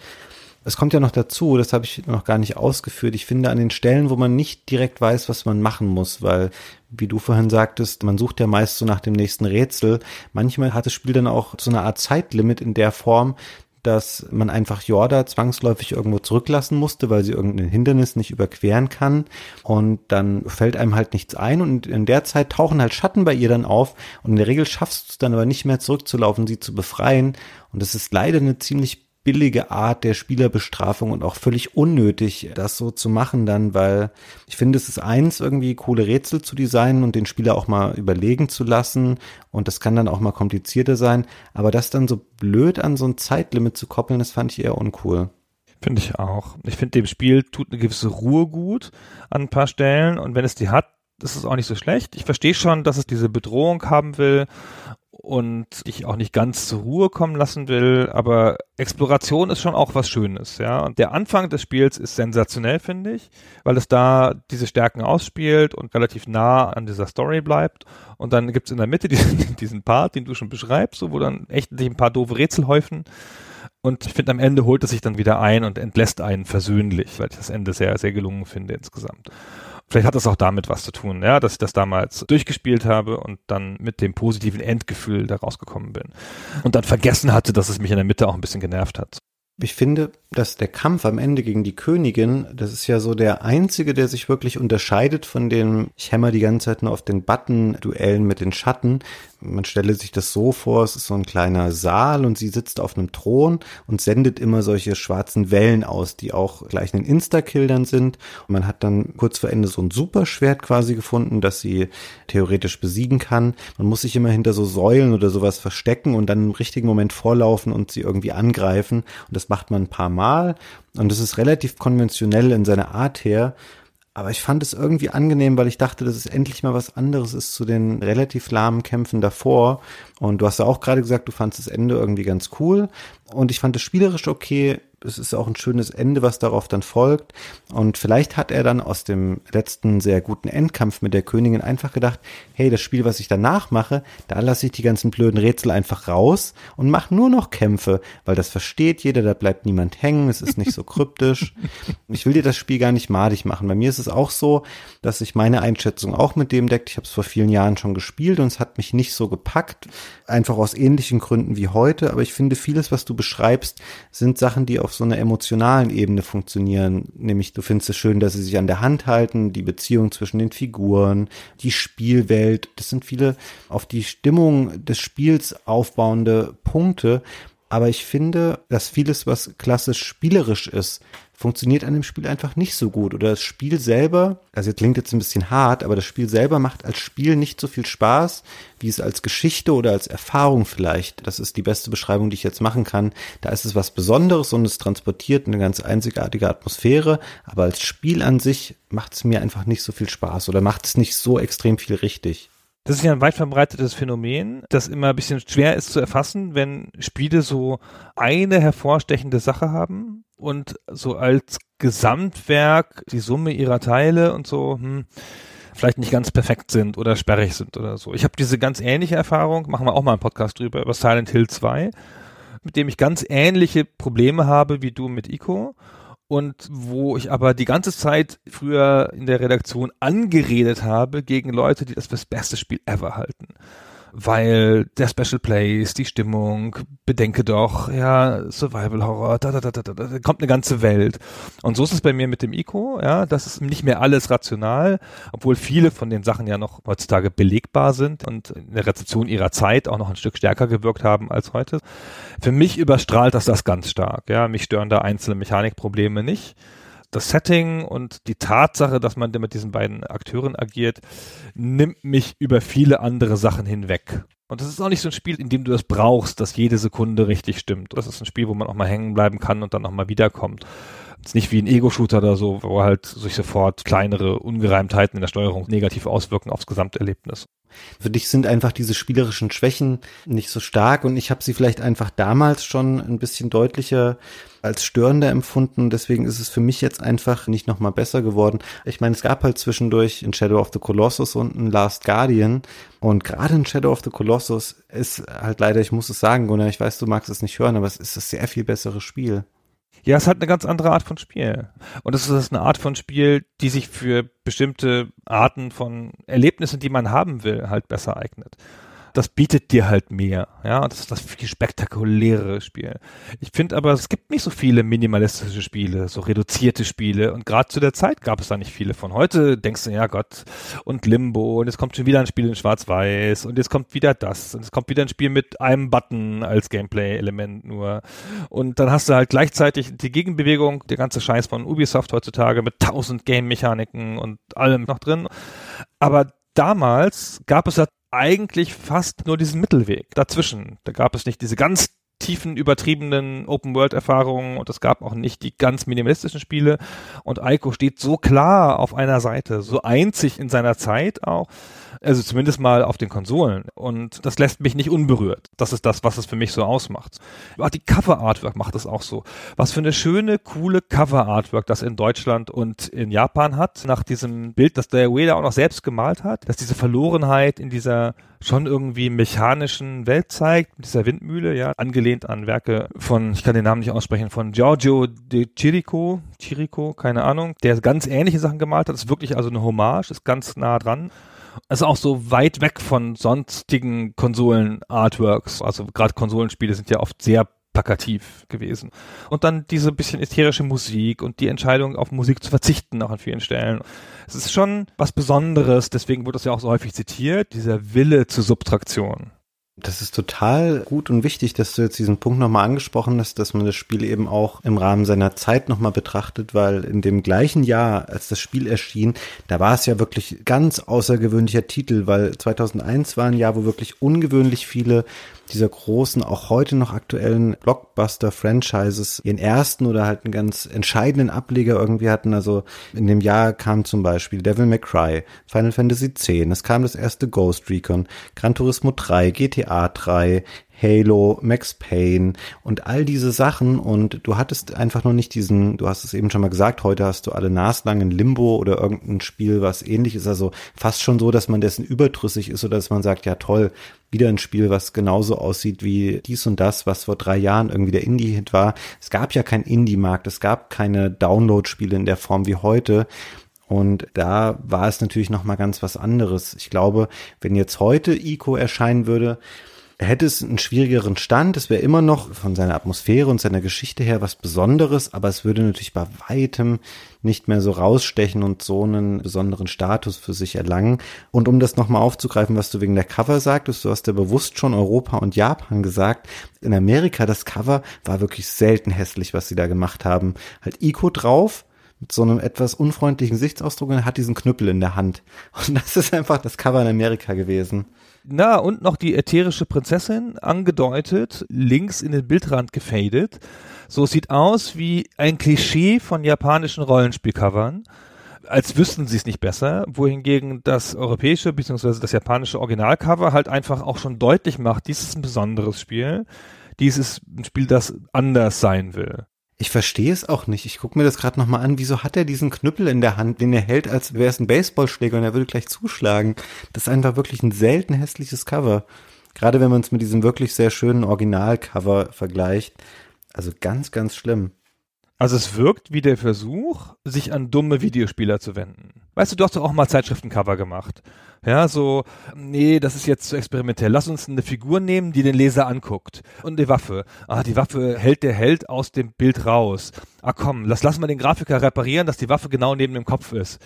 es kommt ja noch dazu, das habe ich noch gar nicht ausgeführt. Ich finde an den Stellen, wo man nicht direkt weiß, was man machen muss, weil, wie du vorhin sagtest, man sucht ja meist so nach dem nächsten Rätsel. Manchmal hat das Spiel dann auch so eine Art Zeitlimit in der Form, dass man einfach Jorda zwangsläufig irgendwo zurücklassen musste, weil sie irgendein Hindernis nicht überqueren kann. Und dann fällt einem halt nichts ein. Und in der Zeit tauchen halt Schatten bei ihr dann auf. Und in der Regel schaffst du es dann aber nicht mehr zurückzulaufen, sie zu befreien. Und das ist leider eine ziemlich billige Art der Spielerbestrafung und auch völlig unnötig, das so zu machen dann, weil ich finde, es ist eins, irgendwie coole Rätsel zu designen und den Spieler auch mal überlegen zu lassen und das kann dann auch mal komplizierter sein, aber das dann so blöd an so ein Zeitlimit zu koppeln, das fand ich eher uncool. Finde ich auch. Ich finde, dem Spiel tut eine gewisse Ruhe gut an ein paar Stellen und wenn es die hat, ist es auch nicht so schlecht. Ich verstehe schon, dass es diese Bedrohung haben will und ich auch nicht ganz zur Ruhe kommen lassen will, aber Exploration ist schon auch was Schönes, ja. Und der Anfang des Spiels ist sensationell, finde ich, weil es da diese Stärken ausspielt und relativ nah an dieser Story bleibt. Und dann gibt's in der Mitte diesen, diesen Part, den du schon beschreibst, so, wo dann echt ein paar doofe Rätsel häufen. Und ich finde, am Ende holt es sich dann wieder ein und entlässt einen versöhnlich, weil ich das Ende sehr, sehr gelungen finde insgesamt. Vielleicht hat das auch damit was zu tun, ja, dass ich das damals durchgespielt habe und dann mit dem positiven Endgefühl da rausgekommen bin. Und dann vergessen hatte, dass es mich in der Mitte auch ein bisschen genervt hat. Ich finde, dass der Kampf am Ende gegen die Königin, das ist ja so der einzige, der sich wirklich unterscheidet von dem, ich hämmer die ganze Zeit nur auf den Button-Duellen mit den Schatten, man stelle sich das so vor, es ist so ein kleiner Saal und sie sitzt auf einem Thron und sendet immer solche schwarzen Wellen aus, die auch gleich ein Insta-Kill dann sind. Und man hat dann kurz vor Ende so ein Superschwert quasi gefunden, das sie theoretisch besiegen kann. Man muss sich immer hinter so Säulen oder sowas verstecken und dann im richtigen Moment vorlaufen und sie irgendwie angreifen. Und das macht man ein paar Mal. Und das ist relativ konventionell in seiner Art her. Aber ich fand es irgendwie angenehm, weil ich dachte, dass es endlich mal was anderes ist zu den relativ lahmen Kämpfen davor. Und du hast ja auch gerade gesagt, du fandest das Ende irgendwie ganz cool. Und ich fand es spielerisch okay es ist auch ein schönes Ende, was darauf dann folgt. Und vielleicht hat er dann aus dem letzten sehr guten Endkampf mit der Königin einfach gedacht, hey, das Spiel, was ich danach mache, da lasse ich die ganzen blöden Rätsel einfach raus und mache nur noch Kämpfe, weil das versteht jeder, da bleibt niemand hängen, es ist nicht so kryptisch. Ich will dir das Spiel gar nicht madig machen. Bei mir ist es auch so, dass sich meine Einschätzung auch mit dem deckt. Ich habe es vor vielen Jahren schon gespielt und es hat mich nicht so gepackt, einfach aus ähnlichen Gründen wie heute. Aber ich finde, vieles, was du beschreibst, sind Sachen, die auf auf so einer emotionalen Ebene funktionieren. Nämlich du findest es schön, dass sie sich an der Hand halten, die Beziehung zwischen den Figuren, die Spielwelt. Das sind viele auf die Stimmung des Spiels aufbauende Punkte. Aber ich finde, dass vieles, was klassisch spielerisch ist, funktioniert an dem Spiel einfach nicht so gut. Oder das Spiel selber, also klingt jetzt ein bisschen hart, aber das Spiel selber macht als Spiel nicht so viel Spaß, wie es als Geschichte oder als Erfahrung vielleicht. Das ist die beste Beschreibung, die ich jetzt machen kann. Da ist es was Besonderes und es transportiert eine ganz einzigartige Atmosphäre. Aber als Spiel an sich macht es mir einfach nicht so viel Spaß oder macht es nicht so extrem viel richtig. Das ist ja ein weit verbreitetes Phänomen, das immer ein bisschen schwer ist zu erfassen, wenn Spiele so eine hervorstechende Sache haben und so als Gesamtwerk die Summe ihrer Teile und so, hm, vielleicht nicht ganz perfekt sind oder sperrig sind oder so. Ich habe diese ganz ähnliche Erfahrung, machen wir auch mal einen Podcast drüber, über Silent Hill 2, mit dem ich ganz ähnliche Probleme habe wie du mit Ico und wo ich aber die ganze Zeit früher in der Redaktion angeredet habe gegen Leute, die das für das beste Spiel ever halten. Weil der Special Plays, die Stimmung, bedenke doch, ja, Survival Horror, da, da, da, da, da, kommt eine ganze Welt. Und so ist es bei mir mit dem Ico, ja, das ist nicht mehr alles rational, obwohl viele von den Sachen ja noch heutzutage belegbar sind und in der Rezeption ihrer Zeit auch noch ein Stück stärker gewirkt haben als heute. Für mich überstrahlt das das ganz stark, ja, mich stören da einzelne Mechanikprobleme nicht das Setting und die Tatsache, dass man mit diesen beiden Akteuren agiert, nimmt mich über viele andere Sachen hinweg. Und das ist auch nicht so ein Spiel, in dem du das brauchst, dass jede Sekunde richtig stimmt. Das ist ein Spiel, wo man auch mal hängen bleiben kann und dann auch mal wiederkommt. Das ist nicht wie ein Ego-Shooter oder so, wo halt sich sofort kleinere Ungereimtheiten in der Steuerung negativ auswirken aufs Gesamterlebnis. Für dich sind einfach diese spielerischen Schwächen nicht so stark und ich habe sie vielleicht einfach damals schon ein bisschen deutlicher als störender empfunden. Deswegen ist es für mich jetzt einfach nicht nochmal besser geworden. Ich meine, es gab halt zwischendurch in Shadow of the Colossus und ein Last Guardian. Und gerade in Shadow of the Colossus ist halt leider, ich muss es sagen, Gunnar, ich weiß, du magst es nicht hören, aber es ist ein sehr viel besseres Spiel. Ja, es hat eine ganz andere Art von Spiel. Und es ist eine Art von Spiel, die sich für bestimmte Arten von Erlebnissen, die man haben will, halt besser eignet das bietet dir halt mehr. Ja, das ist das viel spektakulärere Spiel. Ich finde aber, es gibt nicht so viele minimalistische Spiele, so reduzierte Spiele. Und gerade zu der Zeit gab es da nicht viele von. Heute denkst du, ja Gott, und Limbo, und jetzt kommt schon wieder ein Spiel in Schwarz-Weiß, und jetzt kommt wieder das, und es kommt wieder ein Spiel mit einem Button als Gameplay-Element nur. Und dann hast du halt gleichzeitig die Gegenbewegung, der ganze Scheiß von Ubisoft heutzutage mit tausend Game-Mechaniken und allem noch drin. Aber damals gab es ja eigentlich fast nur diesen Mittelweg dazwischen. Da gab es nicht diese ganz tiefen, übertriebenen Open-World-Erfahrungen und es gab auch nicht die ganz minimalistischen Spiele. Und Aiko steht so klar auf einer Seite, so einzig in seiner Zeit auch, also zumindest mal auf den Konsolen. Und das lässt mich nicht unberührt. Das ist das, was es für mich so ausmacht. Auch die Cover-Artwork macht es auch so. Was für eine schöne, coole Cover-Artwork das in Deutschland und in Japan hat, nach diesem Bild, das der Ueda auch noch selbst gemalt hat, dass diese Verlorenheit in dieser schon irgendwie mechanischen Welt zeigt, mit dieser Windmühle, ja, angelehnt an Werke von, ich kann den Namen nicht aussprechen, von Giorgio de Chirico, Chirico, keine Ahnung, der ganz ähnliche Sachen gemalt hat, ist wirklich also eine Hommage, ist ganz nah dran ist auch so weit weg von sonstigen Konsolen-Artworks. Also gerade Konsolenspiele sind ja oft sehr plakativ gewesen. Und dann diese bisschen ätherische Musik und die Entscheidung auf Musik zu verzichten auch an vielen Stellen. Es ist schon was Besonderes, deswegen wird das ja auch so häufig zitiert, dieser Wille zur Subtraktion. Das ist total gut und wichtig, dass du jetzt diesen Punkt nochmal angesprochen hast, dass man das Spiel eben auch im Rahmen seiner Zeit nochmal betrachtet, weil in dem gleichen Jahr, als das Spiel erschien, da war es ja wirklich ganz außergewöhnlicher Titel, weil 2001 war ein Jahr, wo wirklich ungewöhnlich viele dieser großen, auch heute noch aktuellen Blockbuster-Franchises ihren ersten oder halt einen ganz entscheidenden Ableger irgendwie hatten. Also in dem Jahr kam zum Beispiel Devil May Cry, Final Fantasy X, es kam das erste Ghost Recon, Gran Turismo 3, GTA 3, Halo, Max Payne und all diese Sachen und du hattest einfach noch nicht diesen, du hast es eben schon mal gesagt, heute hast du alle naslangen Limbo oder irgendein Spiel, was ähnlich ist, also fast schon so, dass man dessen überdrüssig ist oder dass man sagt, ja toll, wieder ein Spiel, was genauso aussieht wie dies und das, was vor drei Jahren irgendwie der Indie-Hit war. Es gab ja keinen Indie-Markt, es gab keine Download-Spiele in der Form wie heute. Und da war es natürlich noch mal ganz was anderes. Ich glaube, wenn jetzt heute Ico erscheinen würde, hätte es einen schwierigeren Stand. Es wäre immer noch von seiner Atmosphäre und seiner Geschichte her was Besonderes, aber es würde natürlich bei weitem nicht mehr so rausstechen und so einen besonderen Status für sich erlangen. Und um das nochmal aufzugreifen, was du wegen der Cover sagtest, du hast ja bewusst schon Europa und Japan gesagt. In Amerika, das Cover war wirklich selten hässlich, was sie da gemacht haben. Halt Ico drauf, mit so einem etwas unfreundlichen Gesichtsausdruck und er hat diesen Knüppel in der Hand. Und das ist einfach das Cover in Amerika gewesen. Na, und noch die ätherische Prinzessin angedeutet, links in den Bildrand gefadet. So sieht aus wie ein Klischee von japanischen Rollenspielcovern als wüssten sie es nicht besser, wohingegen das europäische bzw. das japanische Originalcover halt einfach auch schon deutlich macht, dies ist ein besonderes Spiel, dies ist ein Spiel, das anders sein will. Ich verstehe es auch nicht. Ich gucke mir das gerade nochmal an. Wieso hat er diesen Knüppel in der Hand, den er hält, als wäre es ein Baseballschläger und er würde gleich zuschlagen? Das ist einfach wirklich ein selten hässliches Cover. Gerade wenn man es mit diesem wirklich sehr schönen Originalcover vergleicht. Also ganz, ganz schlimm. Also es wirkt wie der Versuch, sich an dumme Videospieler zu wenden. Weißt du, du hast doch auch mal Zeitschriftencover gemacht. Ja, so, nee, das ist jetzt zu experimentell. Lass uns eine Figur nehmen, die den Leser anguckt. Und die Waffe. Ah, die Waffe hält der Held aus dem Bild raus. Ah komm, lass, lass mal den Grafiker reparieren, dass die Waffe genau neben dem Kopf ist.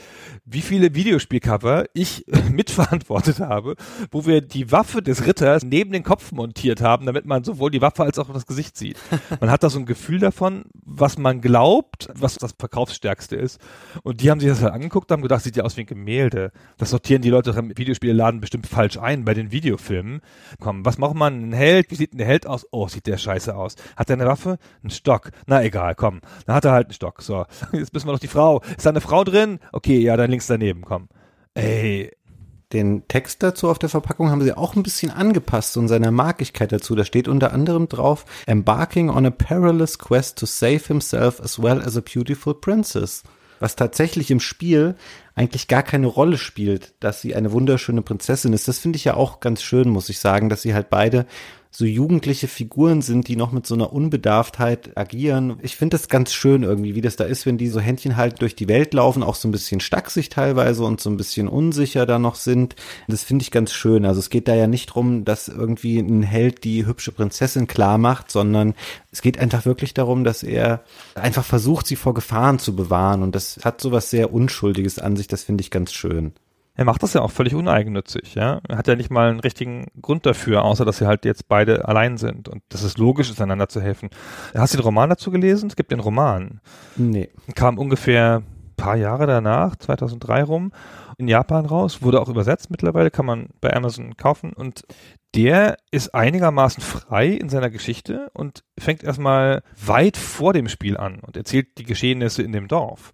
Wie viele Videospielcover ich mitverantwortet habe, wo wir die Waffe des Ritters neben den Kopf montiert haben, damit man sowohl die Waffe als auch das Gesicht sieht. Man hat da so ein Gefühl davon, was man glaubt, was das Verkaufsstärkste ist. Und die haben sich das halt angeguckt, haben gedacht, sieht ja aus wie ein Gemälde. Das sortieren die Leute im Videospielladen bestimmt falsch ein bei den Videofilmen. Komm, was macht man? Ein Held? Wie sieht der Held aus? Oh, sieht der scheiße aus. Hat er eine Waffe? Ein Stock. Na egal, komm. Dann hat er halt einen Stock. So, jetzt müssen wir noch die Frau. Ist da eine Frau drin? Okay, ja, dann links daneben, komm. Ey, Den Text dazu auf der Verpackung haben sie auch ein bisschen angepasst und seiner Markigkeit dazu. Da steht unter anderem drauf, embarking on a perilous quest to save himself as well as a beautiful princess. Was tatsächlich im Spiel eigentlich gar keine Rolle spielt, dass sie eine wunderschöne Prinzessin ist. Das finde ich ja auch ganz schön, muss ich sagen, dass sie halt beide so jugendliche Figuren sind, die noch mit so einer Unbedarftheit agieren. Ich finde das ganz schön irgendwie, wie das da ist, wenn die so Händchen halt durch die Welt laufen, auch so ein bisschen stacksig teilweise und so ein bisschen unsicher da noch sind. Das finde ich ganz schön. Also es geht da ja nicht drum, dass irgendwie ein Held die hübsche Prinzessin klar macht, sondern es geht einfach wirklich darum, dass er einfach versucht, sie vor Gefahren zu bewahren. Und das hat so was sehr Unschuldiges an sich. Das finde ich ganz schön. Er macht das ja auch völlig uneigennützig, ja. Er hat ja nicht mal einen richtigen Grund dafür, außer dass sie halt jetzt beide allein sind und dass es logisch ist, einander zu helfen. Hast du den Roman dazu gelesen? Es gibt den Roman. Nee. Kam ungefähr ein paar Jahre danach, 2003 rum, in Japan raus, wurde auch übersetzt mittlerweile, kann man bei Amazon kaufen und der ist einigermaßen frei in seiner Geschichte und fängt erstmal weit vor dem Spiel an und erzählt die Geschehnisse in dem Dorf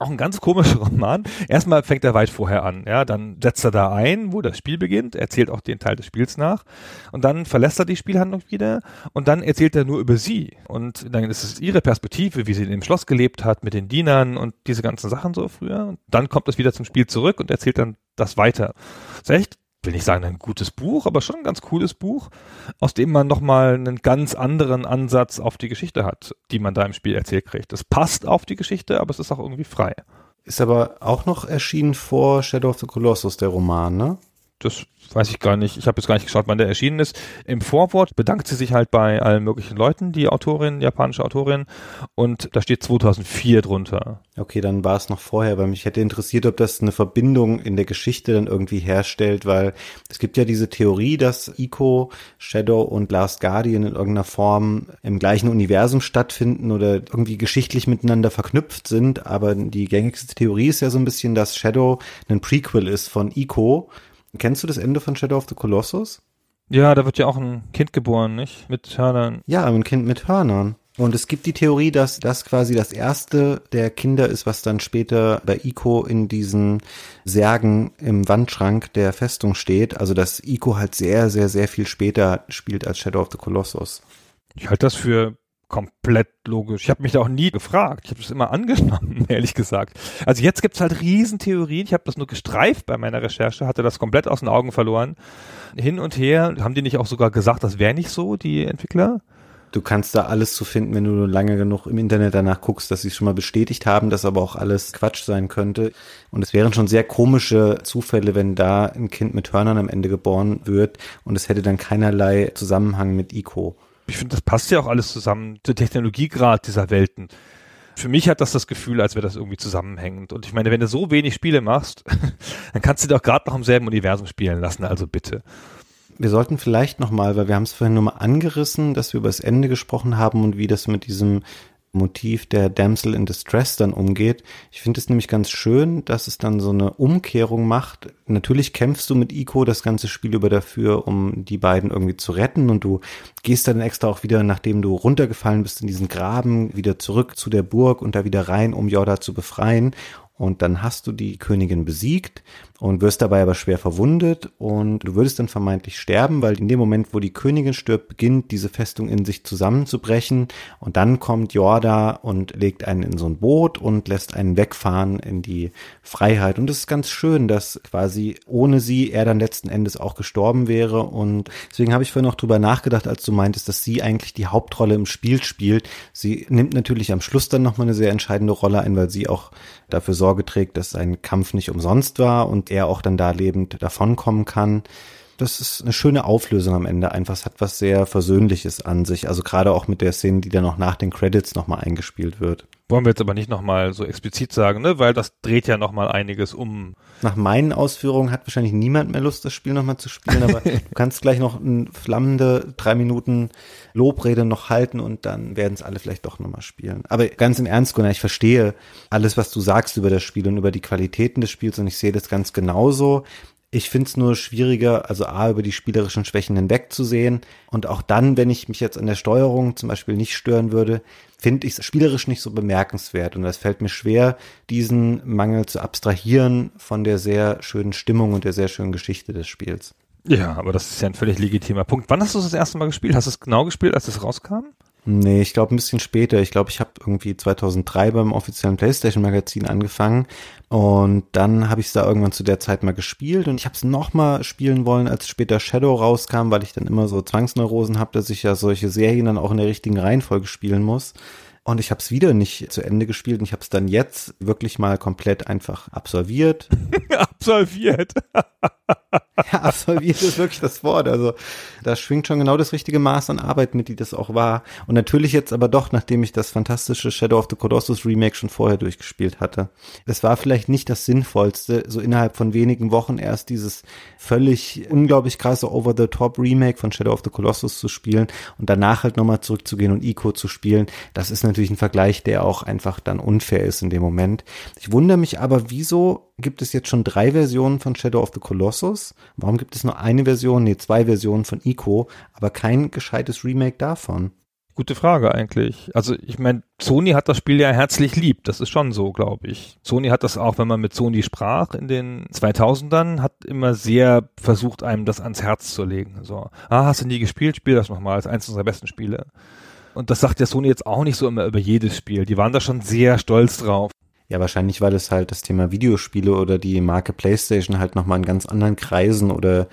auch ein ganz komischer Roman. Erstmal fängt er weit vorher an, ja, dann setzt er da ein, wo das Spiel beginnt, erzählt auch den Teil des Spiels nach und dann verlässt er die Spielhandlung wieder und dann erzählt er nur über sie und dann ist es ihre Perspektive, wie sie in dem Schloss gelebt hat mit den Dienern und diese ganzen Sachen so früher und dann kommt es wieder zum Spiel zurück und erzählt dann das weiter. Das ist echt will nicht sagen ein gutes Buch, aber schon ein ganz cooles Buch, aus dem man nochmal einen ganz anderen Ansatz auf die Geschichte hat, die man da im Spiel erzählt kriegt. Es passt auf die Geschichte, aber es ist auch irgendwie frei. Ist aber auch noch erschienen vor Shadow of the Colossus, der Roman, ne? Das weiß ich gar nicht. Ich habe jetzt gar nicht geschaut, wann der erschienen ist. Im Vorwort bedankt sie sich halt bei allen möglichen Leuten, die Autorin, japanische Autorin, und da steht 2004 drunter. Okay, dann war es noch vorher, weil mich hätte interessiert, ob das eine Verbindung in der Geschichte dann irgendwie herstellt, weil es gibt ja diese Theorie, dass Ico, Shadow und Last Guardian in irgendeiner Form im gleichen Universum stattfinden oder irgendwie geschichtlich miteinander verknüpft sind, aber die gängigste Theorie ist ja so ein bisschen, dass Shadow ein Prequel ist von Ico, Kennst du das Ende von Shadow of the Colossus? Ja, da wird ja auch ein Kind geboren, nicht? Mit Hörnern. Ja, ein Kind mit Hörnern. Und es gibt die Theorie, dass das quasi das erste der Kinder ist, was dann später bei Ico in diesen Särgen im Wandschrank der Festung steht. Also dass Ico halt sehr, sehr, sehr viel später spielt als Shadow of the Colossus. Ich halte das für komplett logisch. Ich habe mich da auch nie gefragt. Ich habe das immer angenommen, ehrlich gesagt. Also jetzt gibt's halt Riesentheorien. Ich habe das nur gestreift bei meiner Recherche, hatte das komplett aus den Augen verloren. Hin und her, haben die nicht auch sogar gesagt, das wäre nicht so, die Entwickler? Du kannst da alles zu finden, wenn du lange genug im Internet danach guckst, dass sie es schon mal bestätigt haben, dass aber auch alles Quatsch sein könnte. Und es wären schon sehr komische Zufälle, wenn da ein Kind mit Hörnern am Ende geboren wird und es hätte dann keinerlei Zusammenhang mit Ico ich finde, das passt ja auch alles zusammen, der Technologiegrad dieser Welten. Für mich hat das das Gefühl, als wäre das irgendwie zusammenhängend. Und ich meine, wenn du so wenig Spiele machst, dann kannst du doch gerade noch im selben Universum spielen lassen, also bitte. Wir sollten vielleicht nochmal, weil wir haben es vorhin nur mal angerissen, dass wir über das Ende gesprochen haben und wie das mit diesem Motiv der Damsel in Distress dann umgeht. Ich finde es nämlich ganz schön, dass es dann so eine Umkehrung macht. Natürlich kämpfst du mit Ico das ganze Spiel über dafür, um die beiden irgendwie zu retten und du gehst dann extra auch wieder, nachdem du runtergefallen bist in diesen Graben, wieder zurück zu der Burg und da wieder rein, um Yoda zu befreien. Und dann hast du die Königin besiegt und wirst dabei aber schwer verwundet und du würdest dann vermeintlich sterben, weil in dem Moment, wo die Königin stirbt, beginnt diese Festung in sich zusammenzubrechen. Und dann kommt Jorda und legt einen in so ein Boot und lässt einen wegfahren in die Freiheit. Und es ist ganz schön, dass quasi ohne sie er dann letzten Endes auch gestorben wäre. Und deswegen habe ich vorhin noch drüber nachgedacht, als du meintest, dass sie eigentlich die Hauptrolle im Spiel spielt. Sie nimmt natürlich am Schluss dann nochmal eine sehr entscheidende Rolle ein, weil sie auch dafür Sorge trägt, dass sein Kampf nicht umsonst war. Und er auch dann da lebend davonkommen kann. Das ist eine schöne Auflösung am Ende einfach. Es hat was sehr Versöhnliches an sich. Also gerade auch mit der Szene, die dann noch nach den Credits nochmal eingespielt wird. Wollen wir jetzt aber nicht nochmal so explizit sagen, ne? Weil das dreht ja nochmal einiges um. Nach meinen Ausführungen hat wahrscheinlich niemand mehr Lust, das Spiel nochmal zu spielen, aber du kannst gleich noch eine flammende drei Minuten Lobrede noch halten und dann werden es alle vielleicht doch nochmal spielen. Aber ganz im Ernst, Gunnar, ich verstehe alles, was du sagst über das Spiel und über die Qualitäten des Spiels und ich sehe das ganz genauso. Ich finde es nur schwieriger, also A, über die spielerischen Schwächen hinwegzusehen. Und auch dann, wenn ich mich jetzt an der Steuerung zum Beispiel nicht stören würde, finde ich es spielerisch nicht so bemerkenswert. Und es fällt mir schwer, diesen Mangel zu abstrahieren von der sehr schönen Stimmung und der sehr schönen Geschichte des Spiels. Ja, aber das ist ja ein völlig legitimer Punkt. Wann hast du das erste Mal gespielt? Hast du es genau gespielt, als es rauskam? Nee, ich glaube ein bisschen später. Ich glaube, ich habe irgendwie 2003 beim offiziellen PlayStation Magazin angefangen und dann habe ich es da irgendwann zu der Zeit mal gespielt und ich habe es nochmal spielen wollen, als später Shadow rauskam, weil ich dann immer so Zwangsneurosen habe, dass ich ja solche Serien dann auch in der richtigen Reihenfolge spielen muss. Und ich habe es wieder nicht zu Ende gespielt und ich habe es dann jetzt wirklich mal komplett einfach absolviert. absolviert. ja, absolviert ist wirklich das Wort. Also da schwingt schon genau das richtige Maß an Arbeit mit, die das auch war. Und natürlich jetzt aber doch, nachdem ich das fantastische Shadow of the Colossus Remake schon vorher durchgespielt hatte. Es war vielleicht nicht das Sinnvollste, so innerhalb von wenigen Wochen erst dieses völlig unglaublich krasse Over-the-Top Remake von Shadow of the Colossus zu spielen und danach halt nochmal zurückzugehen und Ico zu spielen. Das ist natürlich ein Vergleich, der auch einfach dann unfair ist in dem Moment. Ich wundere mich aber, wieso gibt es jetzt schon drei Versionen von Shadow of the Colossus? Warum gibt es nur eine Version, nee, zwei Versionen von Ico, aber kein gescheites Remake davon? Gute Frage eigentlich. Also ich meine, Sony hat das Spiel ja herzlich lieb. Das ist schon so, glaube ich. Sony hat das auch, wenn man mit Sony sprach in den 2000ern, hat immer sehr versucht, einem das ans Herz zu legen. So, ah, hast du nie gespielt? Spiel das nochmal. Das ist eins unserer besten Spiele. Und das sagt ja Sony jetzt auch nicht so immer über jedes Spiel. Die waren da schon sehr stolz drauf. Ja, wahrscheinlich, weil es halt das Thema Videospiele oder die Marke PlayStation halt nochmal in ganz anderen Kreisen oder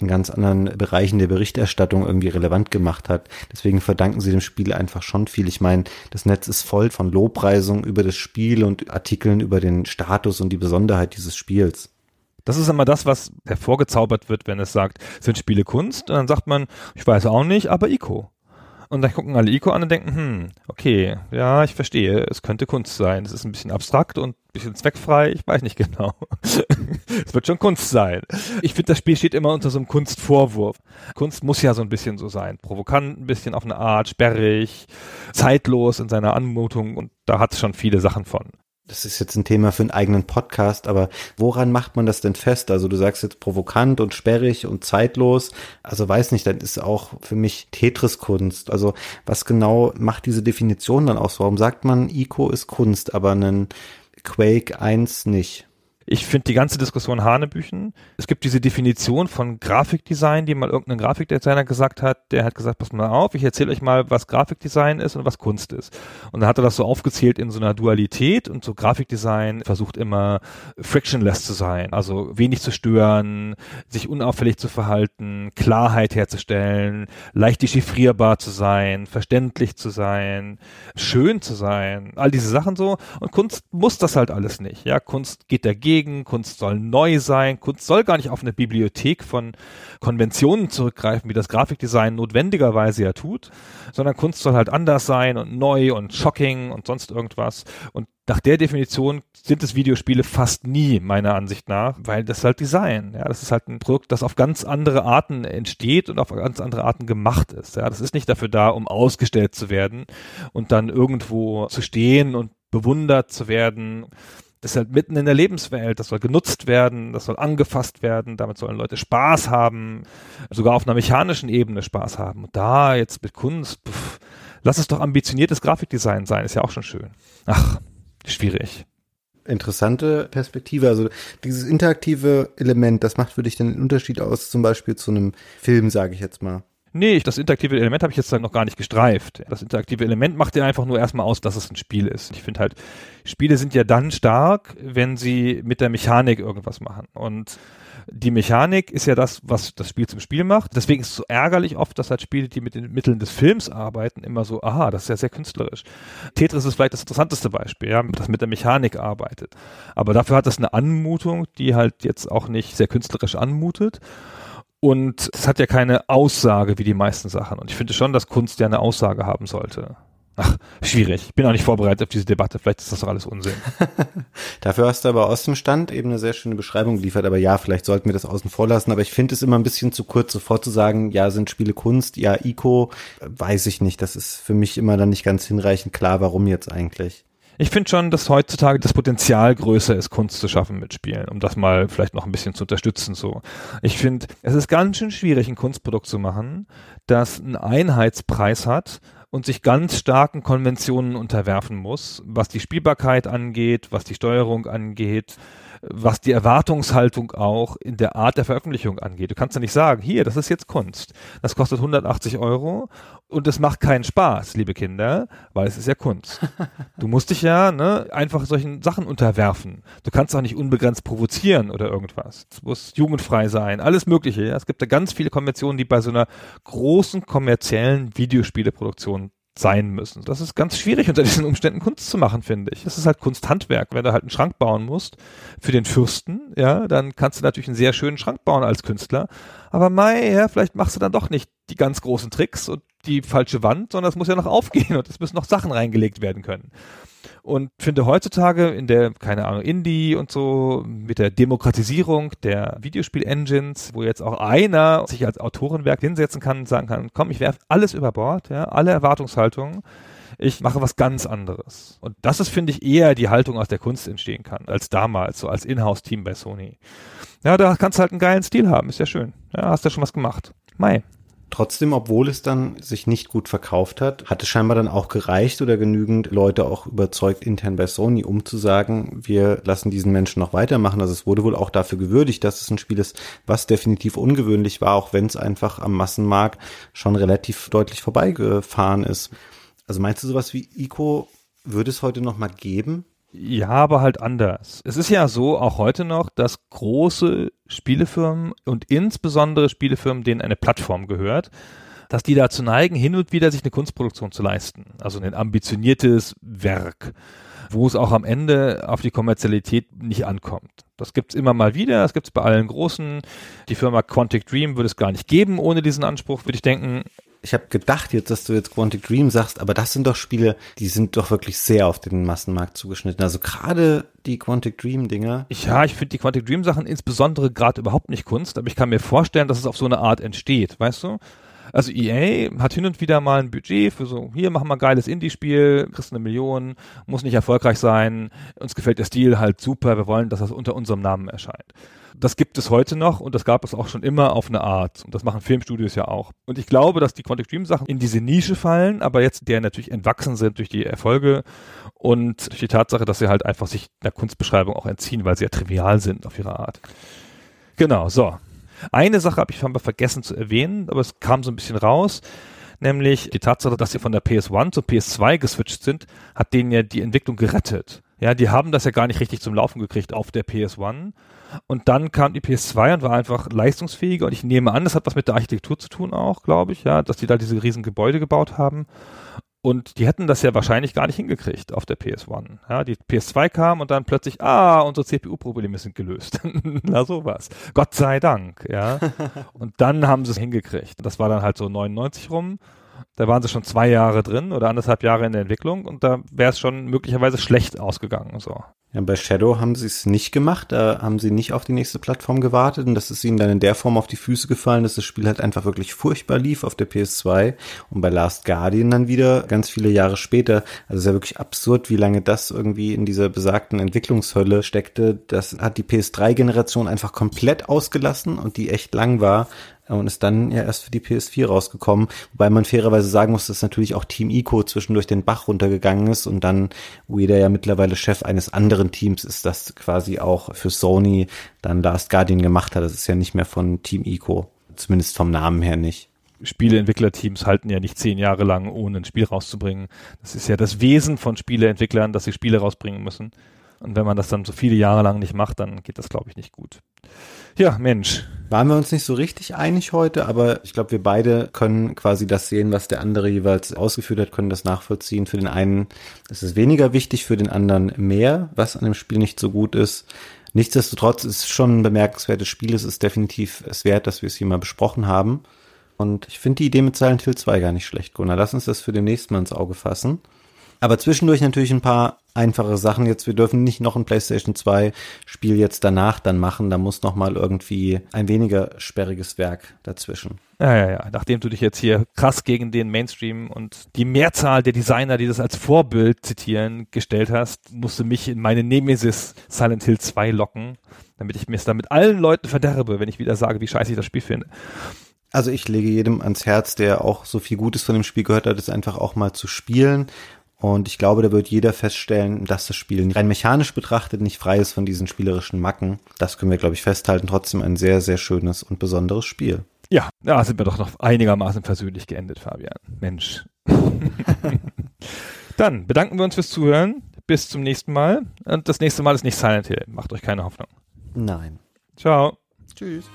in ganz anderen Bereichen der Berichterstattung irgendwie relevant gemacht hat. Deswegen verdanken sie dem Spiel einfach schon viel. Ich meine, das Netz ist voll von Lobpreisungen über das Spiel und Artikeln über den Status und die Besonderheit dieses Spiels. Das ist immer das, was hervorgezaubert wird, wenn es sagt, sind Spiele Kunst? Und dann sagt man, ich weiß auch nicht, aber Ico. Und dann gucken alle Ico an und denken, hm, okay, ja, ich verstehe, es könnte Kunst sein. Es ist ein bisschen abstrakt und ein bisschen zweckfrei, ich weiß nicht genau. es wird schon Kunst sein. Ich finde, das Spiel steht immer unter so einem Kunstvorwurf. Kunst muss ja so ein bisschen so sein. Provokant, ein bisschen auf eine Art, sperrig, zeitlos in seiner Anmutung und da hat es schon viele Sachen von das ist jetzt ein Thema für einen eigenen Podcast, aber woran macht man das denn fest? Also du sagst jetzt provokant und sperrig und zeitlos. Also weiß nicht, dann ist auch für mich Tetris-Kunst. Also was genau macht diese Definition dann aus? Warum sagt man, Ico ist Kunst, aber einen Quake 1 nicht? Ich finde die ganze Diskussion Hanebüchen. Es gibt diese Definition von Grafikdesign, die mal irgendein Grafikdesigner gesagt hat. Der hat gesagt, pass mal auf, ich erzähle euch mal, was Grafikdesign ist und was Kunst ist. Und dann hat er das so aufgezählt in so einer Dualität und so Grafikdesign versucht immer frictionless zu sein, also wenig zu stören, sich unauffällig zu verhalten, Klarheit herzustellen, leicht dechiffrierbar zu sein, verständlich zu sein, schön zu sein, all diese Sachen so. Und Kunst muss das halt alles nicht. Ja, Kunst geht dagegen dagegen, Kunst soll neu sein, Kunst soll gar nicht auf eine Bibliothek von Konventionen zurückgreifen, wie das Grafikdesign notwendigerweise ja tut, sondern Kunst soll halt anders sein und neu und shocking und sonst irgendwas. Und nach der Definition sind es Videospiele fast nie, meiner Ansicht nach, weil das halt Design, ja, das ist halt ein Produkt, das auf ganz andere Arten entsteht und auf ganz andere Arten gemacht ist. Ja, das ist nicht dafür da, um ausgestellt zu werden und dann irgendwo zu stehen und bewundert zu werden das ist halt mitten in der Lebenswelt, das soll genutzt werden, das soll angefasst werden, damit sollen Leute Spaß haben, sogar auf einer mechanischen Ebene Spaß haben. Und da jetzt mit Kunst, pff, lass es doch ambitioniertes Grafikdesign sein, ist ja auch schon schön. Ach, schwierig. interessante Perspektive. Also dieses interaktive Element, das macht für dich den Unterschied aus, zum Beispiel zu einem Film, sage ich jetzt mal. Nee, das interaktive Element habe ich jetzt noch gar nicht gestreift. Das interaktive Element macht ja einfach nur erstmal aus, dass es ein Spiel ist. Ich finde halt, Spiele sind ja dann stark, wenn sie mit der Mechanik irgendwas machen. Und die Mechanik ist ja das, was das Spiel zum Spiel macht. Deswegen ist es so ärgerlich oft, dass halt Spiele, die mit den Mitteln des Films arbeiten, immer so, aha, das ist ja sehr künstlerisch. Tetris ist vielleicht das interessanteste Beispiel, ja, das mit der Mechanik arbeitet. Aber dafür hat es eine Anmutung, die halt jetzt auch nicht sehr künstlerisch anmutet. Und es hat ja keine Aussage wie die meisten Sachen. Und ich finde schon, dass Kunst ja eine Aussage haben sollte. Ach, schwierig. Ich bin auch nicht vorbereitet auf diese Debatte. Vielleicht ist das doch alles Unsinn. Dafür hast du aber aus dem Stand eben eine sehr schöne Beschreibung geliefert. Aber ja, vielleicht sollten wir das außen vor lassen. Aber ich finde es immer ein bisschen zu kurz, sofort zu sagen, ja, sind Spiele Kunst, ja, Ico, weiß ich nicht. Das ist für mich immer dann nicht ganz hinreichend klar, warum jetzt eigentlich. Ich finde schon, dass heutzutage das Potenzial größer ist, Kunst zu schaffen mit Spielen, um das mal vielleicht noch ein bisschen zu unterstützen. So, ich finde, es ist ganz schön schwierig, ein Kunstprodukt zu machen, das einen Einheitspreis hat und sich ganz starken Konventionen unterwerfen muss, was die Spielbarkeit angeht, was die Steuerung angeht, was die Erwartungshaltung auch in der Art der Veröffentlichung angeht. Du kannst ja nicht sagen, hier, das ist jetzt Kunst. Das kostet 180 Euro und es macht keinen Spaß, liebe Kinder, weil es ist ja Kunst. Du musst dich ja ne, einfach solchen Sachen unterwerfen. Du kannst auch nicht unbegrenzt provozieren oder irgendwas. Es muss jugendfrei sein, alles Mögliche. Ja? Es gibt da ganz viele Konventionen, die bei so einer großen kommerziellen Videospieleproduktion sein müssen. Das ist ganz schwierig unter diesen Umständen Kunst zu machen, finde ich. Das ist halt Kunsthandwerk. Wenn du halt einen Schrank bauen musst für den Fürsten, ja, dann kannst du natürlich einen sehr schönen Schrank bauen als Künstler. Aber mei, ja, vielleicht machst du dann doch nicht die ganz großen Tricks und die falsche Wand, sondern es muss ja noch aufgehen und es müssen noch Sachen reingelegt werden können. Und finde heutzutage in der, keine Ahnung, Indie und so, mit der Demokratisierung der Videospiel-Engines, wo jetzt auch einer sich als Autorenwerk hinsetzen kann und sagen kann, komm, ich werfe alles über Bord, ja, alle Erwartungshaltungen, ich mache was ganz anderes. Und das ist, finde ich, eher die Haltung, aus der Kunst entstehen kann, als damals, so als Inhouse-Team bei Sony. Ja, da kannst du halt einen geilen Stil haben, ist ja schön. Ja, hast ja schon was gemacht. Mai. Trotzdem, obwohl es dann sich nicht gut verkauft hat, hat es scheinbar dann auch gereicht oder genügend Leute auch überzeugt intern bei Sony, um zu sagen, wir lassen diesen Menschen noch weitermachen. Also es wurde wohl auch dafür gewürdigt, dass es ein Spiel ist, was definitiv ungewöhnlich war, auch wenn es einfach am Massenmarkt schon relativ deutlich vorbeigefahren ist. Also meinst du sowas wie Ico würde es heute noch mal geben? Ja, aber halt anders. Es ist ja so, auch heute noch, dass große Spielefirmen und insbesondere Spielefirmen, denen eine Plattform gehört, dass die dazu neigen, hin und wieder sich eine Kunstproduktion zu leisten. Also ein ambitioniertes Werk, wo es auch am Ende auf die Kommerzialität nicht ankommt. Das gibt's immer mal wieder, das gibt's bei allen Großen. Die Firma Quantic Dream würde es gar nicht geben ohne diesen Anspruch, würde ich denken ich habe gedacht jetzt, dass du jetzt Quantic Dream sagst, aber das sind doch Spiele, die sind doch wirklich sehr auf den Massenmarkt zugeschnitten. Also gerade die Quantic Dream Dinger. Ja, ich finde die Quantic Dream Sachen insbesondere gerade überhaupt nicht Kunst, aber ich kann mir vorstellen, dass es auf so eine Art entsteht, weißt du? Also EA hat hin und wieder mal ein Budget für so, hier machen wir ein geiles Indie-Spiel, kriegst eine Million, muss nicht erfolgreich sein, uns gefällt der Stil halt super, wir wollen, dass das unter unserem Namen erscheint. Das gibt es heute noch und das gab es auch schon immer auf eine Art. Und das machen Filmstudios ja auch. Und ich glaube, dass die Quantic Dream Sachen in diese Nische fallen, aber jetzt der natürlich entwachsen sind durch die Erfolge und durch die Tatsache, dass sie halt einfach sich der Kunstbeschreibung auch entziehen, weil sie ja trivial sind auf ihre Art. Genau, so. Eine Sache habe ich scheinbar vergessen zu erwähnen, aber es kam so ein bisschen raus nämlich die Tatsache, dass sie von der PS1 zur PS2 geswitcht sind, hat denen ja die Entwicklung gerettet. Ja, die haben das ja gar nicht richtig zum Laufen gekriegt auf der PS1 und dann kam die PS2 und war einfach leistungsfähiger. Und ich nehme an, das hat was mit der Architektur zu tun auch, glaube ich, ja, dass die da diese riesen Gebäude gebaut haben. Und die hätten das ja wahrscheinlich gar nicht hingekriegt auf der PS1. Ja, die PS2 kam und dann plötzlich, ah, unsere CPU-Probleme sind gelöst. Na sowas. Gott sei Dank, ja. Und dann haben sie es hingekriegt. Das war dann halt so 99 rum. Da waren sie schon zwei Jahre drin oder anderthalb Jahre in der Entwicklung und da wäre es schon möglicherweise schlecht ausgegangen. So. Ja, bei Shadow haben sie es nicht gemacht, da haben sie nicht auf die nächste Plattform gewartet und das ist ihnen dann in der Form auf die Füße gefallen, dass das Spiel halt einfach wirklich furchtbar lief auf der PS2 und bei Last Guardian dann wieder ganz viele Jahre später. Also es ist ja wirklich absurd, wie lange das irgendwie in dieser besagten Entwicklungshölle steckte. Das hat die PS3-Generation einfach komplett ausgelassen und die echt lang war und ist dann ja erst für die PS4 rausgekommen, wobei man fairerweise sagen muss, dass natürlich auch Team Ico zwischendurch den Bach runtergegangen ist und dann Ueda ja mittlerweile Chef eines anderen Teams ist, das quasi auch für Sony dann Last Guardian gemacht hat. Das ist ja nicht mehr von Team Ico, zumindest vom Namen her nicht. Spieleentwicklerteams halten ja nicht zehn Jahre lang, ohne ein Spiel rauszubringen. Das ist ja das Wesen von Spieleentwicklern, dass sie Spiele rausbringen müssen. Und wenn man das dann so viele Jahre lang nicht macht, dann geht das, glaube ich, nicht gut. Ja, Mensch. Waren wir uns nicht so richtig einig heute, aber ich glaube, wir beide können quasi das sehen, was der andere jeweils ausgeführt hat, können das nachvollziehen. Für den einen ist es weniger wichtig, für den anderen mehr, was an dem Spiel nicht so gut ist. Nichtsdestotrotz ist es schon ein bemerkenswertes Spiel. Es ist definitiv es wert, dass wir es hier mal besprochen haben. Und ich finde die Idee mit Silent Hill 2 gar nicht schlecht, Gunnar. Lass uns das für demnächst mal ins Auge fassen. Aber zwischendurch natürlich ein paar einfache Sachen. Jetzt, wir dürfen nicht noch ein PlayStation 2 Spiel jetzt danach dann machen. Da muss noch mal irgendwie ein weniger sperriges Werk dazwischen. Ja, ja, ja. Nachdem du dich jetzt hier krass gegen den Mainstream und die Mehrzahl der Designer, die das als Vorbild zitieren, gestellt hast, musste mich in meine Nemesis Silent Hill 2 locken, damit ich mir es dann mit allen Leuten verderbe, wenn ich wieder sage, wie scheiße ich das Spiel finde. Also ich lege jedem ans Herz, der auch so viel Gutes von dem Spiel gehört hat, es einfach auch mal zu spielen. Und ich glaube, da wird jeder feststellen, dass das Spiel rein mechanisch betrachtet nicht frei ist von diesen spielerischen Macken. Das können wir, glaube ich, festhalten. Trotzdem ein sehr, sehr schönes und besonderes Spiel. Ja, da sind wir doch noch einigermaßen versöhnlich geendet, Fabian. Mensch. Dann bedanken wir uns fürs Zuhören. Bis zum nächsten Mal. Und das nächste Mal ist nicht Silent Hill. Macht euch keine Hoffnung. Nein. Ciao. Tschüss.